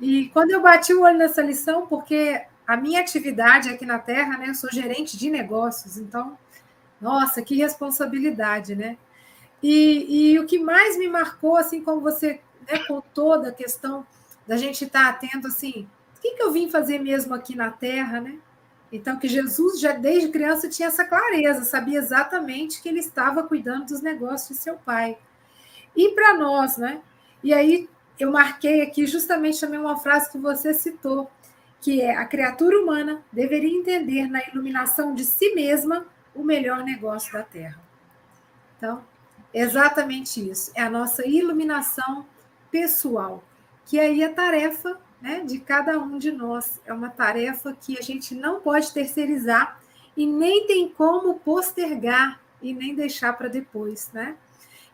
E quando eu bati o olho nessa lição, porque a minha atividade aqui na Terra, né, eu sou gerente de negócios, então, nossa, que responsabilidade, né? E, e o que mais me marcou, assim como você né, contou da questão da gente estar atento, assim, o que, que eu vim fazer mesmo aqui na Terra, né? Então, que Jesus, já desde criança, tinha essa clareza, sabia exatamente que ele estava cuidando dos negócios de seu pai. E para nós, né? E aí eu marquei aqui justamente também uma frase que você citou, que é a criatura humana deveria entender na iluminação de si mesma o melhor negócio da Terra. Então, Exatamente isso. É a nossa iluminação pessoal, que aí é tarefa né, de cada um de nós. É uma tarefa que a gente não pode terceirizar e nem tem como postergar e nem deixar para depois, né?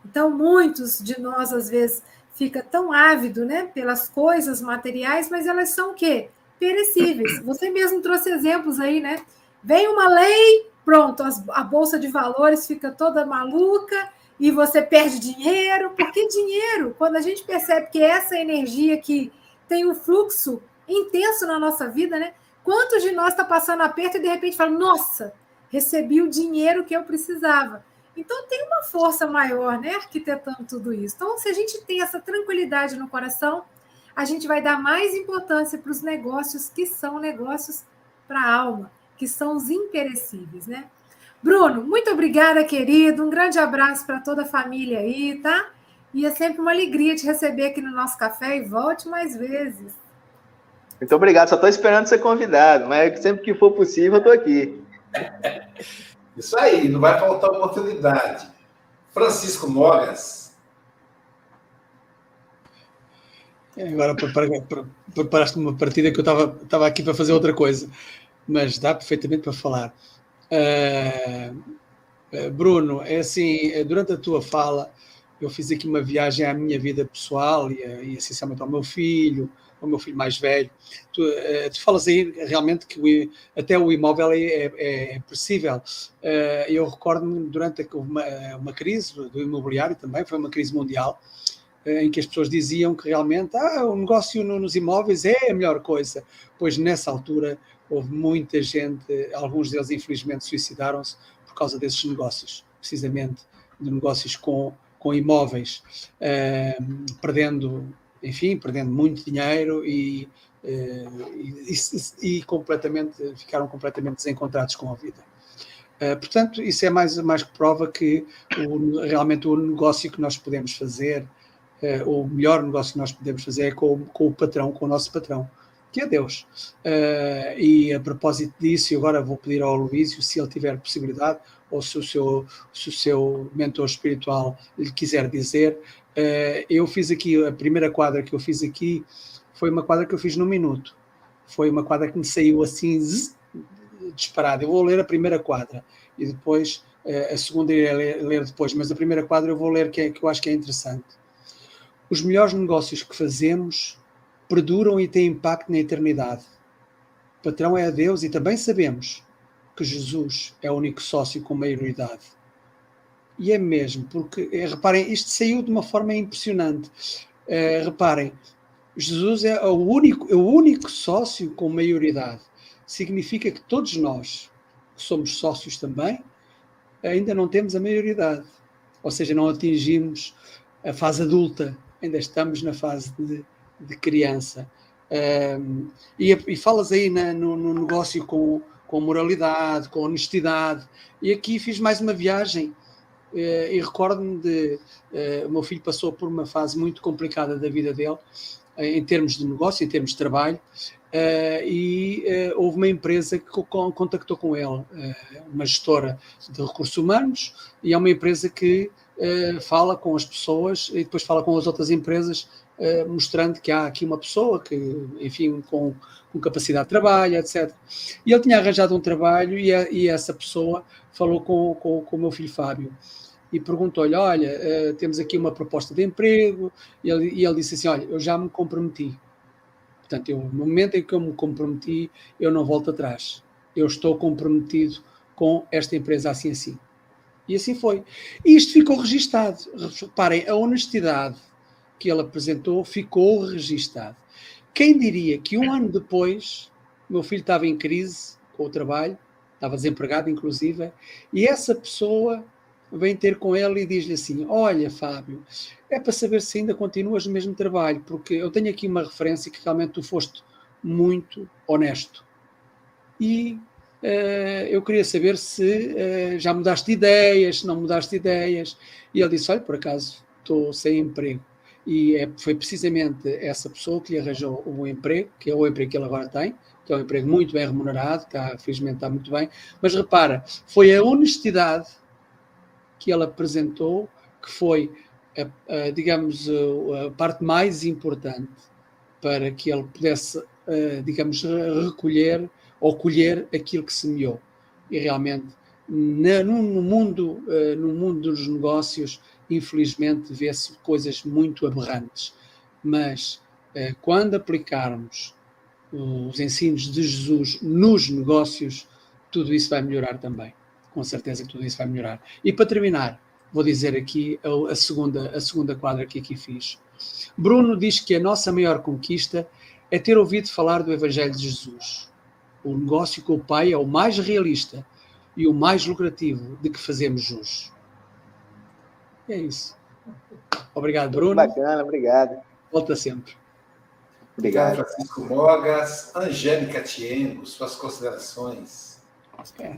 Então, muitos de nós, às vezes, fica tão ávido né, pelas coisas materiais, mas elas são o quê? Perecíveis. Você mesmo trouxe exemplos aí, né? Vem uma lei, pronto, a bolsa de valores fica toda maluca e você perde dinheiro. Porque dinheiro, quando a gente percebe que essa energia que tem um fluxo intenso na nossa vida, né? Quantos de nós está passando aperto e de repente fala, nossa, recebi o dinheiro que eu precisava. Então tem uma força maior, né, arquitetando tudo isso. Então, se a gente tem essa tranquilidade no coração, a gente vai dar mais importância para os negócios que são negócios para a alma, que são os imperecíveis, né? Bruno, muito obrigada, querido. Um grande abraço para toda a família aí, tá? E é sempre uma alegria te receber aqui no nosso café e volte mais vezes. Muito obrigado, só estou esperando ser convidado, mas sempre que for possível, eu estou aqui. Isso aí, não vai faltar oportunidade. Francisco Mogas. É, agora preparaste uma partida que eu estava aqui para fazer outra coisa, mas dá perfeitamente para falar. Uh, Bruno, é assim, durante a tua fala, eu fiz aqui uma viagem à minha vida pessoal e, e essencialmente ao meu filho, ao meu filho mais velho. Tu, uh, tu falas aí realmente que o, até o imóvel é, é, é possível. Uh, eu recordo-me durante uma, uma crise do imobiliário também, foi uma crise mundial, em que as pessoas diziam que realmente ah, o negócio nos imóveis é a melhor coisa, pois nessa altura houve muita gente, alguns deles infelizmente suicidaram-se por causa desses negócios, precisamente de negócios com com imóveis, uh, perdendo, enfim, perdendo muito dinheiro e, uh, e, e, e, completamente, ficaram completamente desencontrados com a vida. Uh, portanto, isso é mais, mais que prova que o, realmente o negócio que nós podemos fazer, o melhor negócio que nós podemos fazer é com, com o patrão, com o nosso patrão que é Deus. Uh, e a propósito disso, agora vou pedir ao Luísio, se ele tiver possibilidade, ou se o seu, se o seu mentor espiritual lhe quiser dizer. Uh, eu fiz aqui, a primeira quadra que eu fiz aqui foi uma quadra que eu fiz num minuto. Foi uma quadra que me saiu assim zzz, disparada. Eu vou ler a primeira quadra e depois uh, a segunda irei ler, ler, depois, mas a primeira quadra eu vou ler que, é, que eu acho que é interessante. Os melhores negócios que fazemos perduram e têm impacto na eternidade. O patrão é Deus e também sabemos que Jesus é o único sócio com maioridade. E é mesmo, porque, é, reparem, isto saiu de uma forma impressionante. É, reparem, Jesus é o, único, é o único sócio com maioridade. Significa que todos nós, que somos sócios também, ainda não temos a maioridade. Ou seja, não atingimos a fase adulta, ainda estamos na fase de, de criança. Um, e, e, falas aí na, no, no negócio com com moralidade, com honestidade. E aqui fiz mais uma viagem eh, e recordo-me de. Eh, o meu filho passou por uma fase muito complicada da vida dele, eh, em termos de negócio, em termos de trabalho, e houve uma empresa que contactou com ele, uma gestora de recursos humanos, e é uma empresa que fala com as pessoas e depois fala com as outras empresas Uh, mostrando que há aqui uma pessoa que, enfim, com, com, capacidade de trabalho, etc. E ele tinha arranjado um trabalho e, a, e essa pessoa falou com, com, com, o meu filho Fábio e perguntou-lhe: Olha, uh, temos aqui uma proposta de emprego. E ele, e ele, disse assim: Olha, eu já me comprometi. Portanto, eu, no momento em que eu me comprometi, eu não volto atrás. Eu estou comprometido com esta empresa assim assim. E assim foi. E isto ficou registado. Reparem, a honestidade que ele apresentou ficou registado. Quem diria que um ano depois, meu filho estava em crise com o trabalho, estava desempregado, inclusive, e essa pessoa vem ter com ele e diz-lhe assim: Olha, Fábio, é para saber se ainda continuas no mesmo trabalho, porque eu tenho aqui uma referência que realmente tu foste muito honesto. E uh, eu queria saber se uh, já mudaste de ideias, se não mudaste de ideias. E ele disse: Olha, por acaso estou sem emprego e é, foi precisamente essa pessoa que lhe arranjou o emprego, que é o emprego que ele agora tem, que é um emprego muito bem remunerado, está, felizmente está muito bem, mas repara, foi a honestidade que ele apresentou que foi, a, a, digamos, a, a, parte mais importante para que ele pudesse, digamos, recolher ou colher aquilo que semeou. E realmente, na, no, no, mundo, no mundo dos negócios, infelizmente, vê-se coisas muito aberrantes. Mas quando aplicarmos os ensinos de Jesus nos negócios, tudo isso vai melhorar também. Com certeza que tudo isso vai melhorar. E para terminar, vou dizer aqui a, segunda, a segunda quadra que aqui fiz. Bruno diz que a nossa maior conquista é ter ouvido falar do Evangelho de Jesus. O negócio com o Pai é o mais realista e o mais lucrativo de que fazemos jus. É isso. Obrigado, Bruno. Bacana, obrigado. Volta sempre. Obrigado, Francisco Mogas. Angélica Tiengo, suas considerações. É.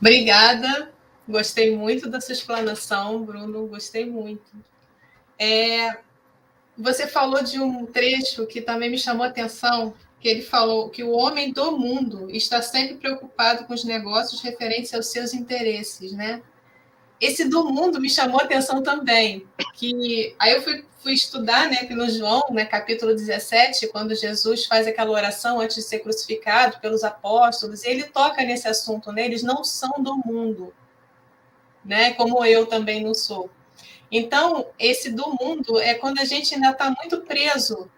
Obrigada. Gostei muito da sua explanação, Bruno. Gostei muito. É, você falou de um trecho que também me chamou a atenção, que ele falou que o homem do mundo está sempre preocupado com os negócios referentes aos seus interesses, né? Esse do mundo me chamou a atenção também, que aí eu fui, fui estudar, né, no João, né, capítulo 17, quando Jesus faz aquela oração antes de ser crucificado pelos apóstolos, ele toca nesse assunto, né? Eles não são do mundo, né? Como eu também não sou. Então, esse do mundo é quando a gente ainda está muito preso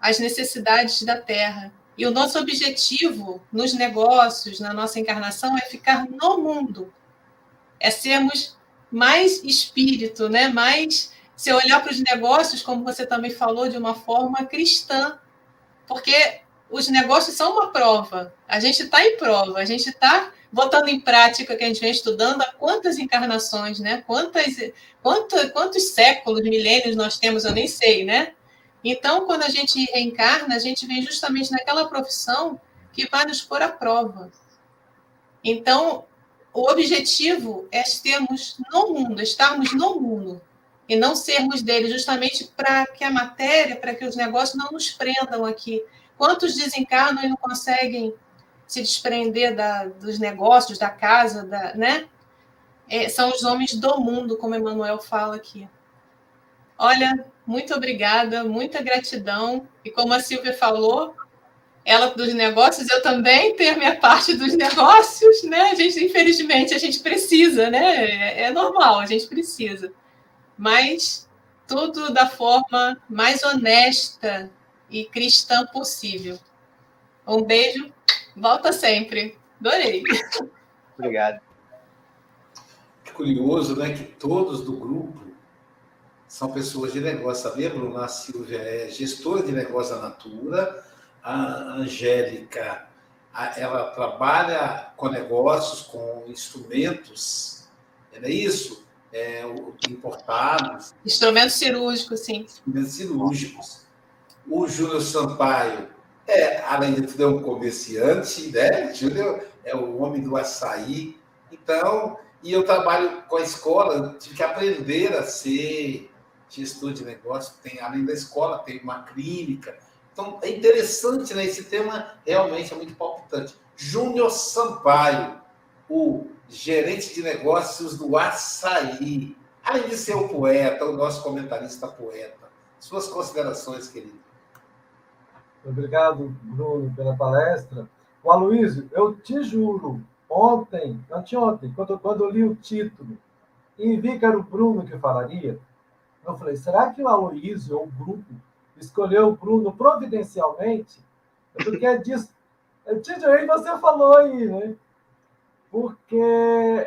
às necessidades da terra. E o nosso objetivo nos negócios, na nossa encarnação, é ficar no mundo, é sermos mais espírito, né? mais se olhar para os negócios, como você também falou, de uma forma cristã. Porque os negócios são uma prova. A gente está em prova, a gente está botando em prática o que a gente vem estudando há quantas encarnações, né? Quantas, quantos, quantos séculos, milênios nós temos, eu nem sei, né? Então, quando a gente reencarna, a gente vem justamente naquela profissão que vai nos pôr à prova. Então, o objetivo é termos no mundo, estarmos no mundo, e não sermos dele, justamente para que a matéria, para que os negócios não nos prendam aqui. Quantos desencarnam e não conseguem se desprender da, dos negócios, da casa, da, né? É, são os homens do mundo, como Emmanuel fala aqui. Olha, muito obrigada, muita gratidão. E como a Silvia falou, ela dos negócios, eu também tenho a minha parte dos negócios, né? A gente, infelizmente, a gente precisa, né? É, é normal, a gente precisa. Mas tudo da forma mais honesta e cristã possível. Um beijo, volta sempre. Adorei. Obrigado. Que curioso, né? Que todos do grupo são pessoas de negócio. Sabia, Bruna? A Silvia é gestora de negócio da Natura a Angélica, ela trabalha com negócios, com instrumentos, não é isso? É, importados. Instrumentos cirúrgicos, sim. Instrumentos cirúrgicos. O Júnior Sampaio, é, além de tudo, é um comerciante, né? Júnior é o homem do açaí. Então, e eu trabalho com a escola, tive que aprender a ser gestor de negócio. Tem, além da escola, tem uma clínica, então, é interessante, né? Esse tema realmente é muito palpitante. Júnior Sampaio, o gerente de negócios do Açaí. Além de ser o poeta, o nosso comentarista poeta. Suas considerações, querido. Obrigado, Bruno, pela palestra. O Aloysio, eu te juro, ontem, anteontem, quando, quando eu li o título e vi que era o Bruno que falaria, eu falei, será que o Aloysio ou o grupo escolheu o Bruno providencialmente, é porque é disso. Tio, aí você falou aí, né? Porque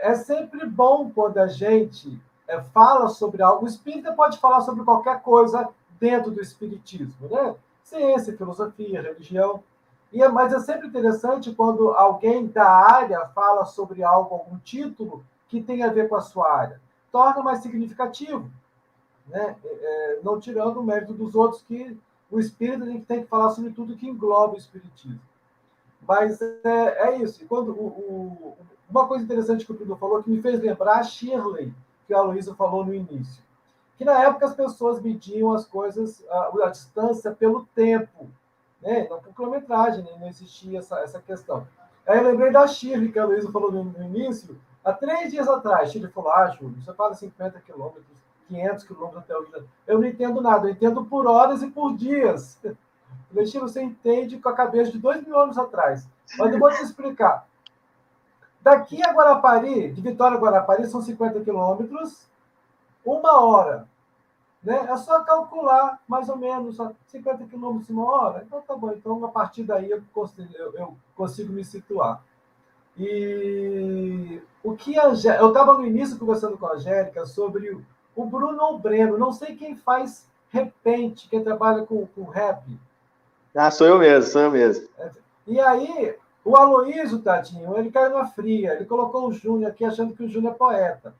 é sempre bom quando a gente é, fala sobre algo. O espírita pode falar sobre qualquer coisa dentro do espiritismo, né? Ciência, filosofia, religião. E é, mas é sempre interessante quando alguém da área fala sobre algo, algum título que tem a ver com a sua área. Torna mais significativo né? É, é, não tirando o mérito dos outros, que o espírito tem que falar sobre tudo que engloba o espiritismo. Mas é, é isso. quando o, o, uma coisa interessante que o Bruno falou que me fez lembrar a Shirley, que a Luísa falou no início. Que na época as pessoas mediam as coisas, a, a distância pelo tempo, né? não por quilometragem, né? não existia essa, essa questão. Aí eu lembrei da Shirley, que a Luísa falou no, no início, Há três dias atrás, ele falou: Ah, Júlio, você fala 50 quilômetros, 500 quilômetros até o Rio. Eu não entendo nada, eu entendo por horas e por dias. Falei, você entende com a cabeça de dois mil anos atrás. Mas eu vou te explicar. Daqui a Guarapari, de Vitória a Guarapari, são 50 quilômetros, uma hora. Né? É só calcular mais ou menos 50 quilômetros uma hora. Então tá bom. Então, a partir daí eu consigo, eu, eu consigo me situar. E o que a Angélica. Eu estava no início conversando com a Angélica sobre o Bruno ou o Breno. Não sei quem faz repente, quem trabalha com, com rap. Ah, sou eu mesmo, sou eu mesmo. E aí, o Aloísio, tadinho, ele caiu na fria. Ele colocou o Júnior aqui achando que o Júnior é poeta.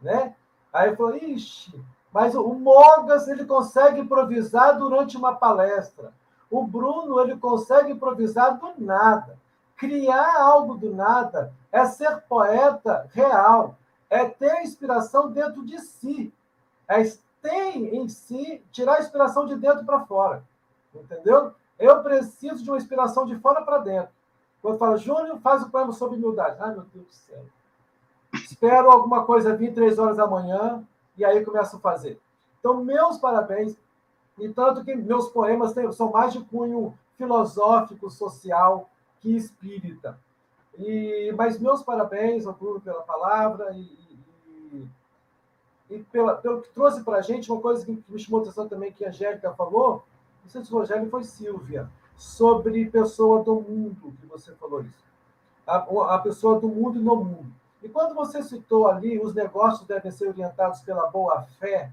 Né? Aí ele falou, ixi, mas o Mogas ele consegue improvisar durante uma palestra. O Bruno ele consegue improvisar do nada. Criar algo do nada é ser poeta real, é ter inspiração dentro de si, é ter em si, tirar a inspiração de dentro para fora. Entendeu? Eu preciso de uma inspiração de fora para dentro. Quando fala, Júnior, faz o poema sobre humildade. Ai, meu Deus do céu. Espero alguma coisa vir três horas da manhã e aí começo a fazer. Então, meus parabéns. E tanto que meus poemas são mais de cunho filosófico, social que espírita. E, mas meus parabéns ao Bruno pela palavra e, e pela, pelo que trouxe para a gente, uma coisa que me chamou atenção também que a Angélica falou, não sei se o Rogério foi Silvia, sobre pessoa do mundo, que você falou isso. A, a pessoa do mundo e no mundo. E quando você citou ali, os negócios devem ser orientados pela boa fé,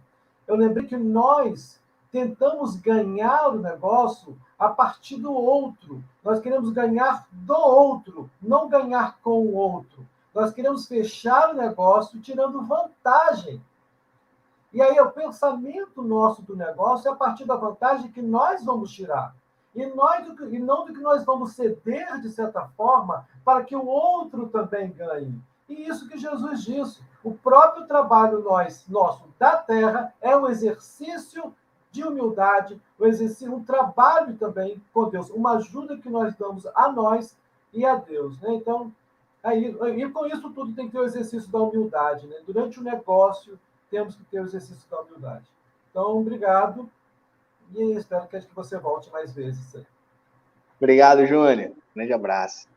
eu lembrei que nós tentamos ganhar o negócio a partir do outro. Nós queremos ganhar do outro, não ganhar com o outro. Nós queremos fechar o negócio tirando vantagem. E aí o pensamento nosso do negócio é a partir da vantagem que nós vamos tirar. E, nós, e não do que nós vamos ceder, de certa forma, para que o outro também ganhe. E isso que Jesus disse. O próprio trabalho nós, nosso da terra é um exercício de humildade, um, exercício, um trabalho também com Deus, uma ajuda que nós damos a nós e a Deus. Né? Então, aí, e com isso tudo tem que ter o exercício da humildade. Né? Durante o negócio, temos que ter o exercício da humildade. Então, obrigado e espero que você volte mais vezes. Obrigado, Júnior. Grande abraço.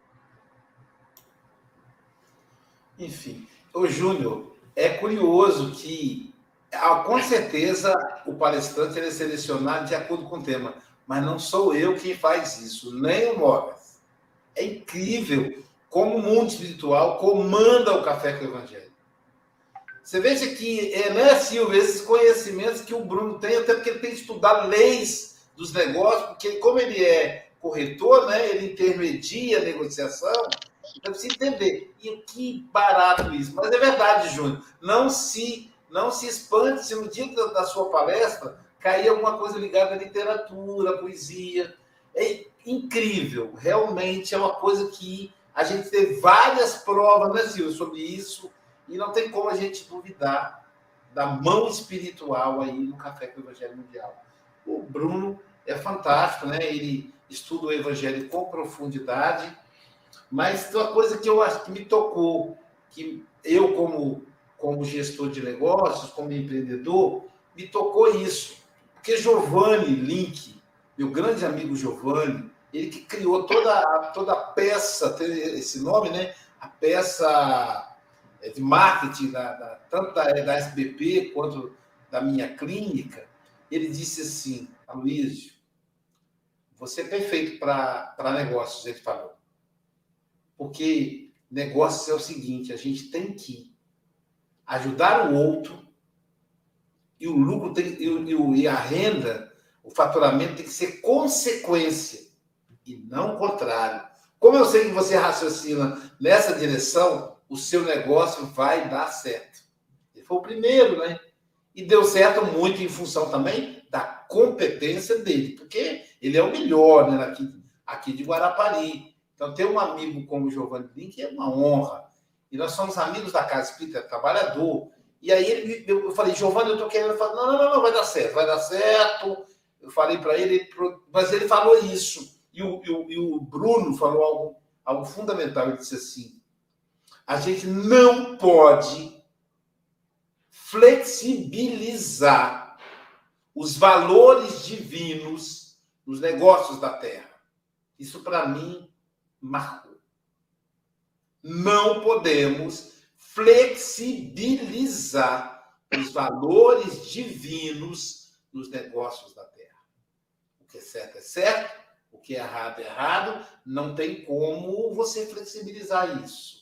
Enfim, o Júnior, é curioso que, ah, com certeza, o palestrante ele é selecionado de acordo com o tema, mas não sou eu quem faz isso, nem o Mogas. É incrível como o mundo espiritual comanda o café com o Evangelho. Você veja que, é, né, Silvia, esses conhecimentos que o Bruno tem, até porque ele tem estudado leis dos negócios, porque como ele é corretor, né, ele intermedia a negociação, então precisa entender. E que barato isso. Mas é verdade, Júnior. Não se, não se espante se no dia da sua palestra cair alguma coisa ligada à literatura, à poesia. É incrível. Realmente é uma coisa que a gente teve várias provas, né, Silvio, sobre isso. E não tem como a gente duvidar da mão espiritual aí no Café com o Evangelho Mundial. O Bruno é fantástico, né? Ele estuda o Evangelho com profundidade mas uma coisa que eu acho que me tocou, que eu, como, como gestor de negócios, como empreendedor, me tocou isso. Porque Giovanni Link, meu grande amigo Giovanni, ele que criou toda, toda a peça, esse nome, né? A peça de marketing, da, da, tanto da, da SBP quanto da minha clínica, ele disse assim, Aloysio, você é perfeito para negócios, ele falou. Porque negócios é o seguinte: a gente tem que ajudar o outro e o lucro tem, e, e a renda, o faturamento tem que ser consequência e não o contrário. Como eu sei que você raciocina nessa direção, o seu negócio vai dar certo. Ele foi o primeiro, né? E deu certo muito em função também da competência dele, porque ele é o melhor né, aqui, aqui de Guarapari. Então, ter um amigo como o Giovanni Link é uma honra. E nós somos amigos da Casa Espírita, trabalhador. E aí ele, eu falei, Giovanni, eu estou querendo. Ele falou, não, não, não, não, vai dar certo, vai dar certo. Eu falei para ele, mas ele falou isso. E o, e o, e o Bruno falou algo, algo fundamental. Ele disse assim: A gente não pode flexibilizar os valores divinos nos negócios da terra. Isso, para mim, marcou. Não podemos flexibilizar os valores divinos nos negócios da terra. O que é certo é certo, o que é errado é errado, não tem como você flexibilizar isso.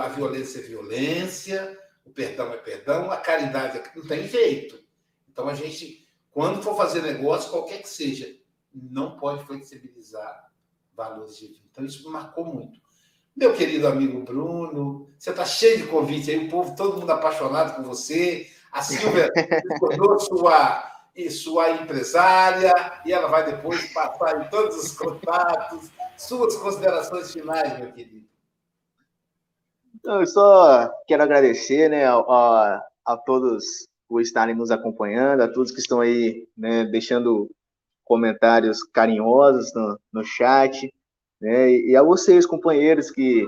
A violência é violência, o perdão é perdão, a caridade é... não tem jeito. Então a gente, quando for fazer negócio, qualquer que seja, não pode flexibilizar valores divinos. Então isso me marcou muito. Meu querido amigo Bruno, você está cheio de convite aí, o povo, todo mundo apaixonado por você. A Silvia tornou sua, sua empresária e ela vai depois passar em todos os contatos. Suas considerações finais, meu querido. Eu só quero agradecer né, a, a todos por estarem nos acompanhando, a todos que estão aí né, deixando comentários carinhosos no, no chat. Né? E a vocês, companheiros, que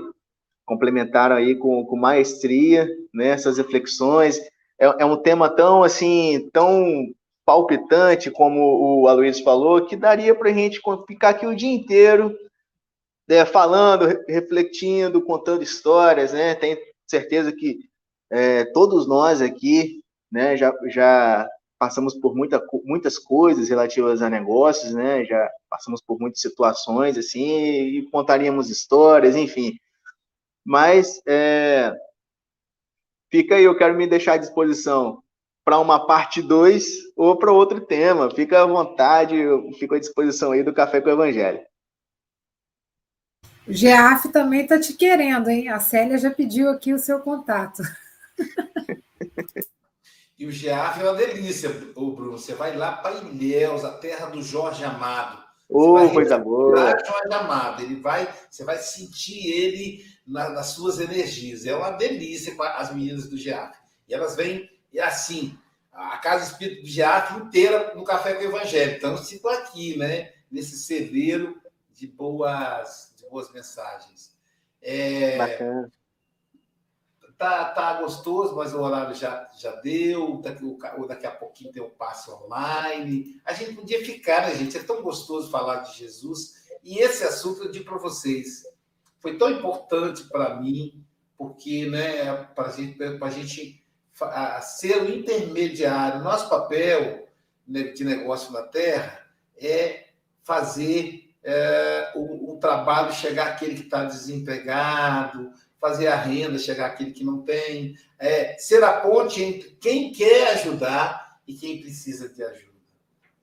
complementaram aí com, com maestria né, essas reflexões. É, é um tema tão, assim, tão palpitante, como o Aloysio falou, que daria para a gente ficar aqui o dia inteiro né, falando, refletindo, contando histórias, né? Tenho certeza que é, todos nós aqui, né, já, já passamos por muita, muitas coisas relativas a negócios, né? Já passamos por muitas situações, assim, e contaríamos histórias, enfim. Mas é, fica aí, eu quero me deixar à disposição para uma parte 2 ou para outro tema. Fica à vontade, eu fico à disposição aí do Café com o Evangelho. O GEAF também está te querendo, hein? A Célia já pediu aqui o seu contato. E o GEAF é uma delícia, o Bruno. Você vai lá para Ilhéus, a terra do Jorge Amado. Ô, oh, coisa boa. Jorge Amado. Ele vai, você vai sentir ele na, nas suas energias. É uma delícia com as meninas do GEAF. E elas vêm, e assim, a Casa Espírita do GEAF inteira no Café com o Evangelho. Então, estou aqui, né? Nesse celeiro de boas, boas mensagens. É, Bacana tá, tá gostoso, mas o horário já, já deu, daqui, ou daqui a pouquinho tem o um passe online. A gente podia ficar, né, gente? É tão gostoso falar de Jesus. E esse assunto eu digo para vocês, foi tão importante para mim, porque né, para gente, a gente ser o intermediário, nosso papel né, de negócio na Terra é fazer é, o, o trabalho chegar àquele que está desempregado, fazer a renda chegar àquele que não tem, é, ser a ponte entre quem quer ajudar e quem precisa de ajuda.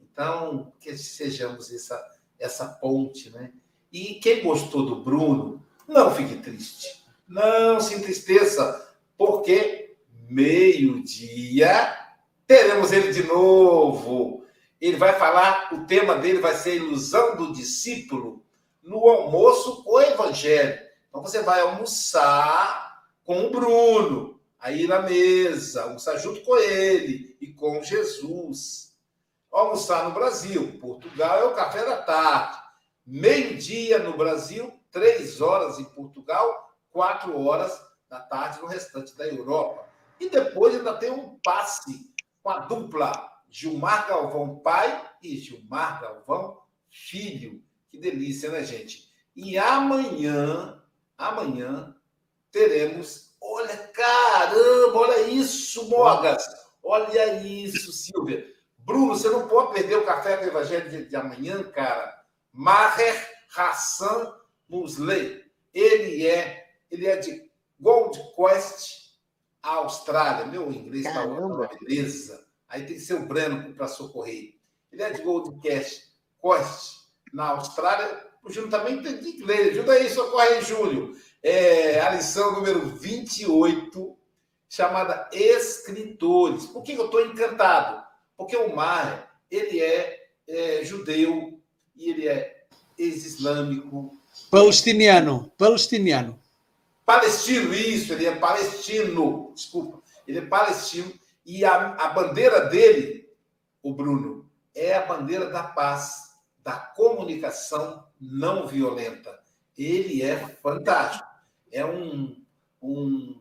Então, que sejamos essa, essa ponte, né? E quem gostou do Bruno, não fique triste. Não se entristeça, porque meio-dia teremos ele de novo. Ele vai falar, o tema dele vai ser ilusão do discípulo no almoço o evangelho. Então você vai almoçar com o Bruno, aí na mesa, almoçar junto com ele e com Jesus. Almoçar no Brasil, Portugal é o café da tarde. Meio-dia no Brasil, três horas em Portugal, quatro horas da tarde no restante da Europa. E depois ainda tem um passe com a dupla Gilmar Galvão pai e Gilmar Galvão filho. Que delícia, né, gente? E amanhã amanhã teremos. Olha, caramba, olha isso, Mogas! Olha isso, Silvia. Bruno, você não pode perder o café do Evangelho de, de amanhã, cara. Maher Hassan Musley. Ele é, ele é de Gold Quest, Austrália. Meu inglês está uma beleza. Aí tem que ser o Breno para socorrer. Ele é de Gold Quest, Quest na Austrália o Júlio também tem que ler. Ajuda aí, socorre aí, Júlio. É, a lição número 28, chamada Escritores. Por que eu estou encantado? Porque o Mar, ele é, é judeu e ele é ex-islâmico. Palestiniano. Palestiniano. Palestino, isso, ele é palestino. Desculpa. Ele é palestino. E a, a bandeira dele, o Bruno, é a bandeira da paz, da comunicação não violenta. Ele é fantástico. é um, um,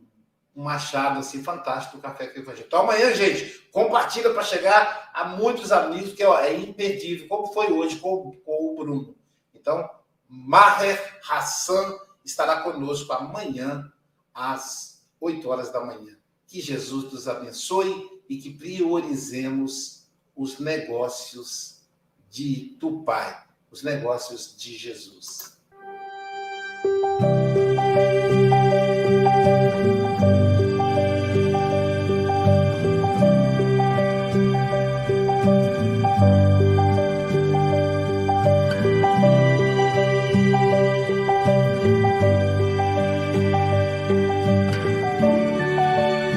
um machado assim fantástico do Café com Evangelho. Então amanhã, gente, compartilha para chegar a muitos amigos, que ó, é imperdível, como foi hoje com, com o Bruno. Então, Maher Hassan estará conosco amanhã às 8 horas da manhã. Que Jesus nos abençoe e que priorizemos os negócios de, do Pai, os negócios de Jesus.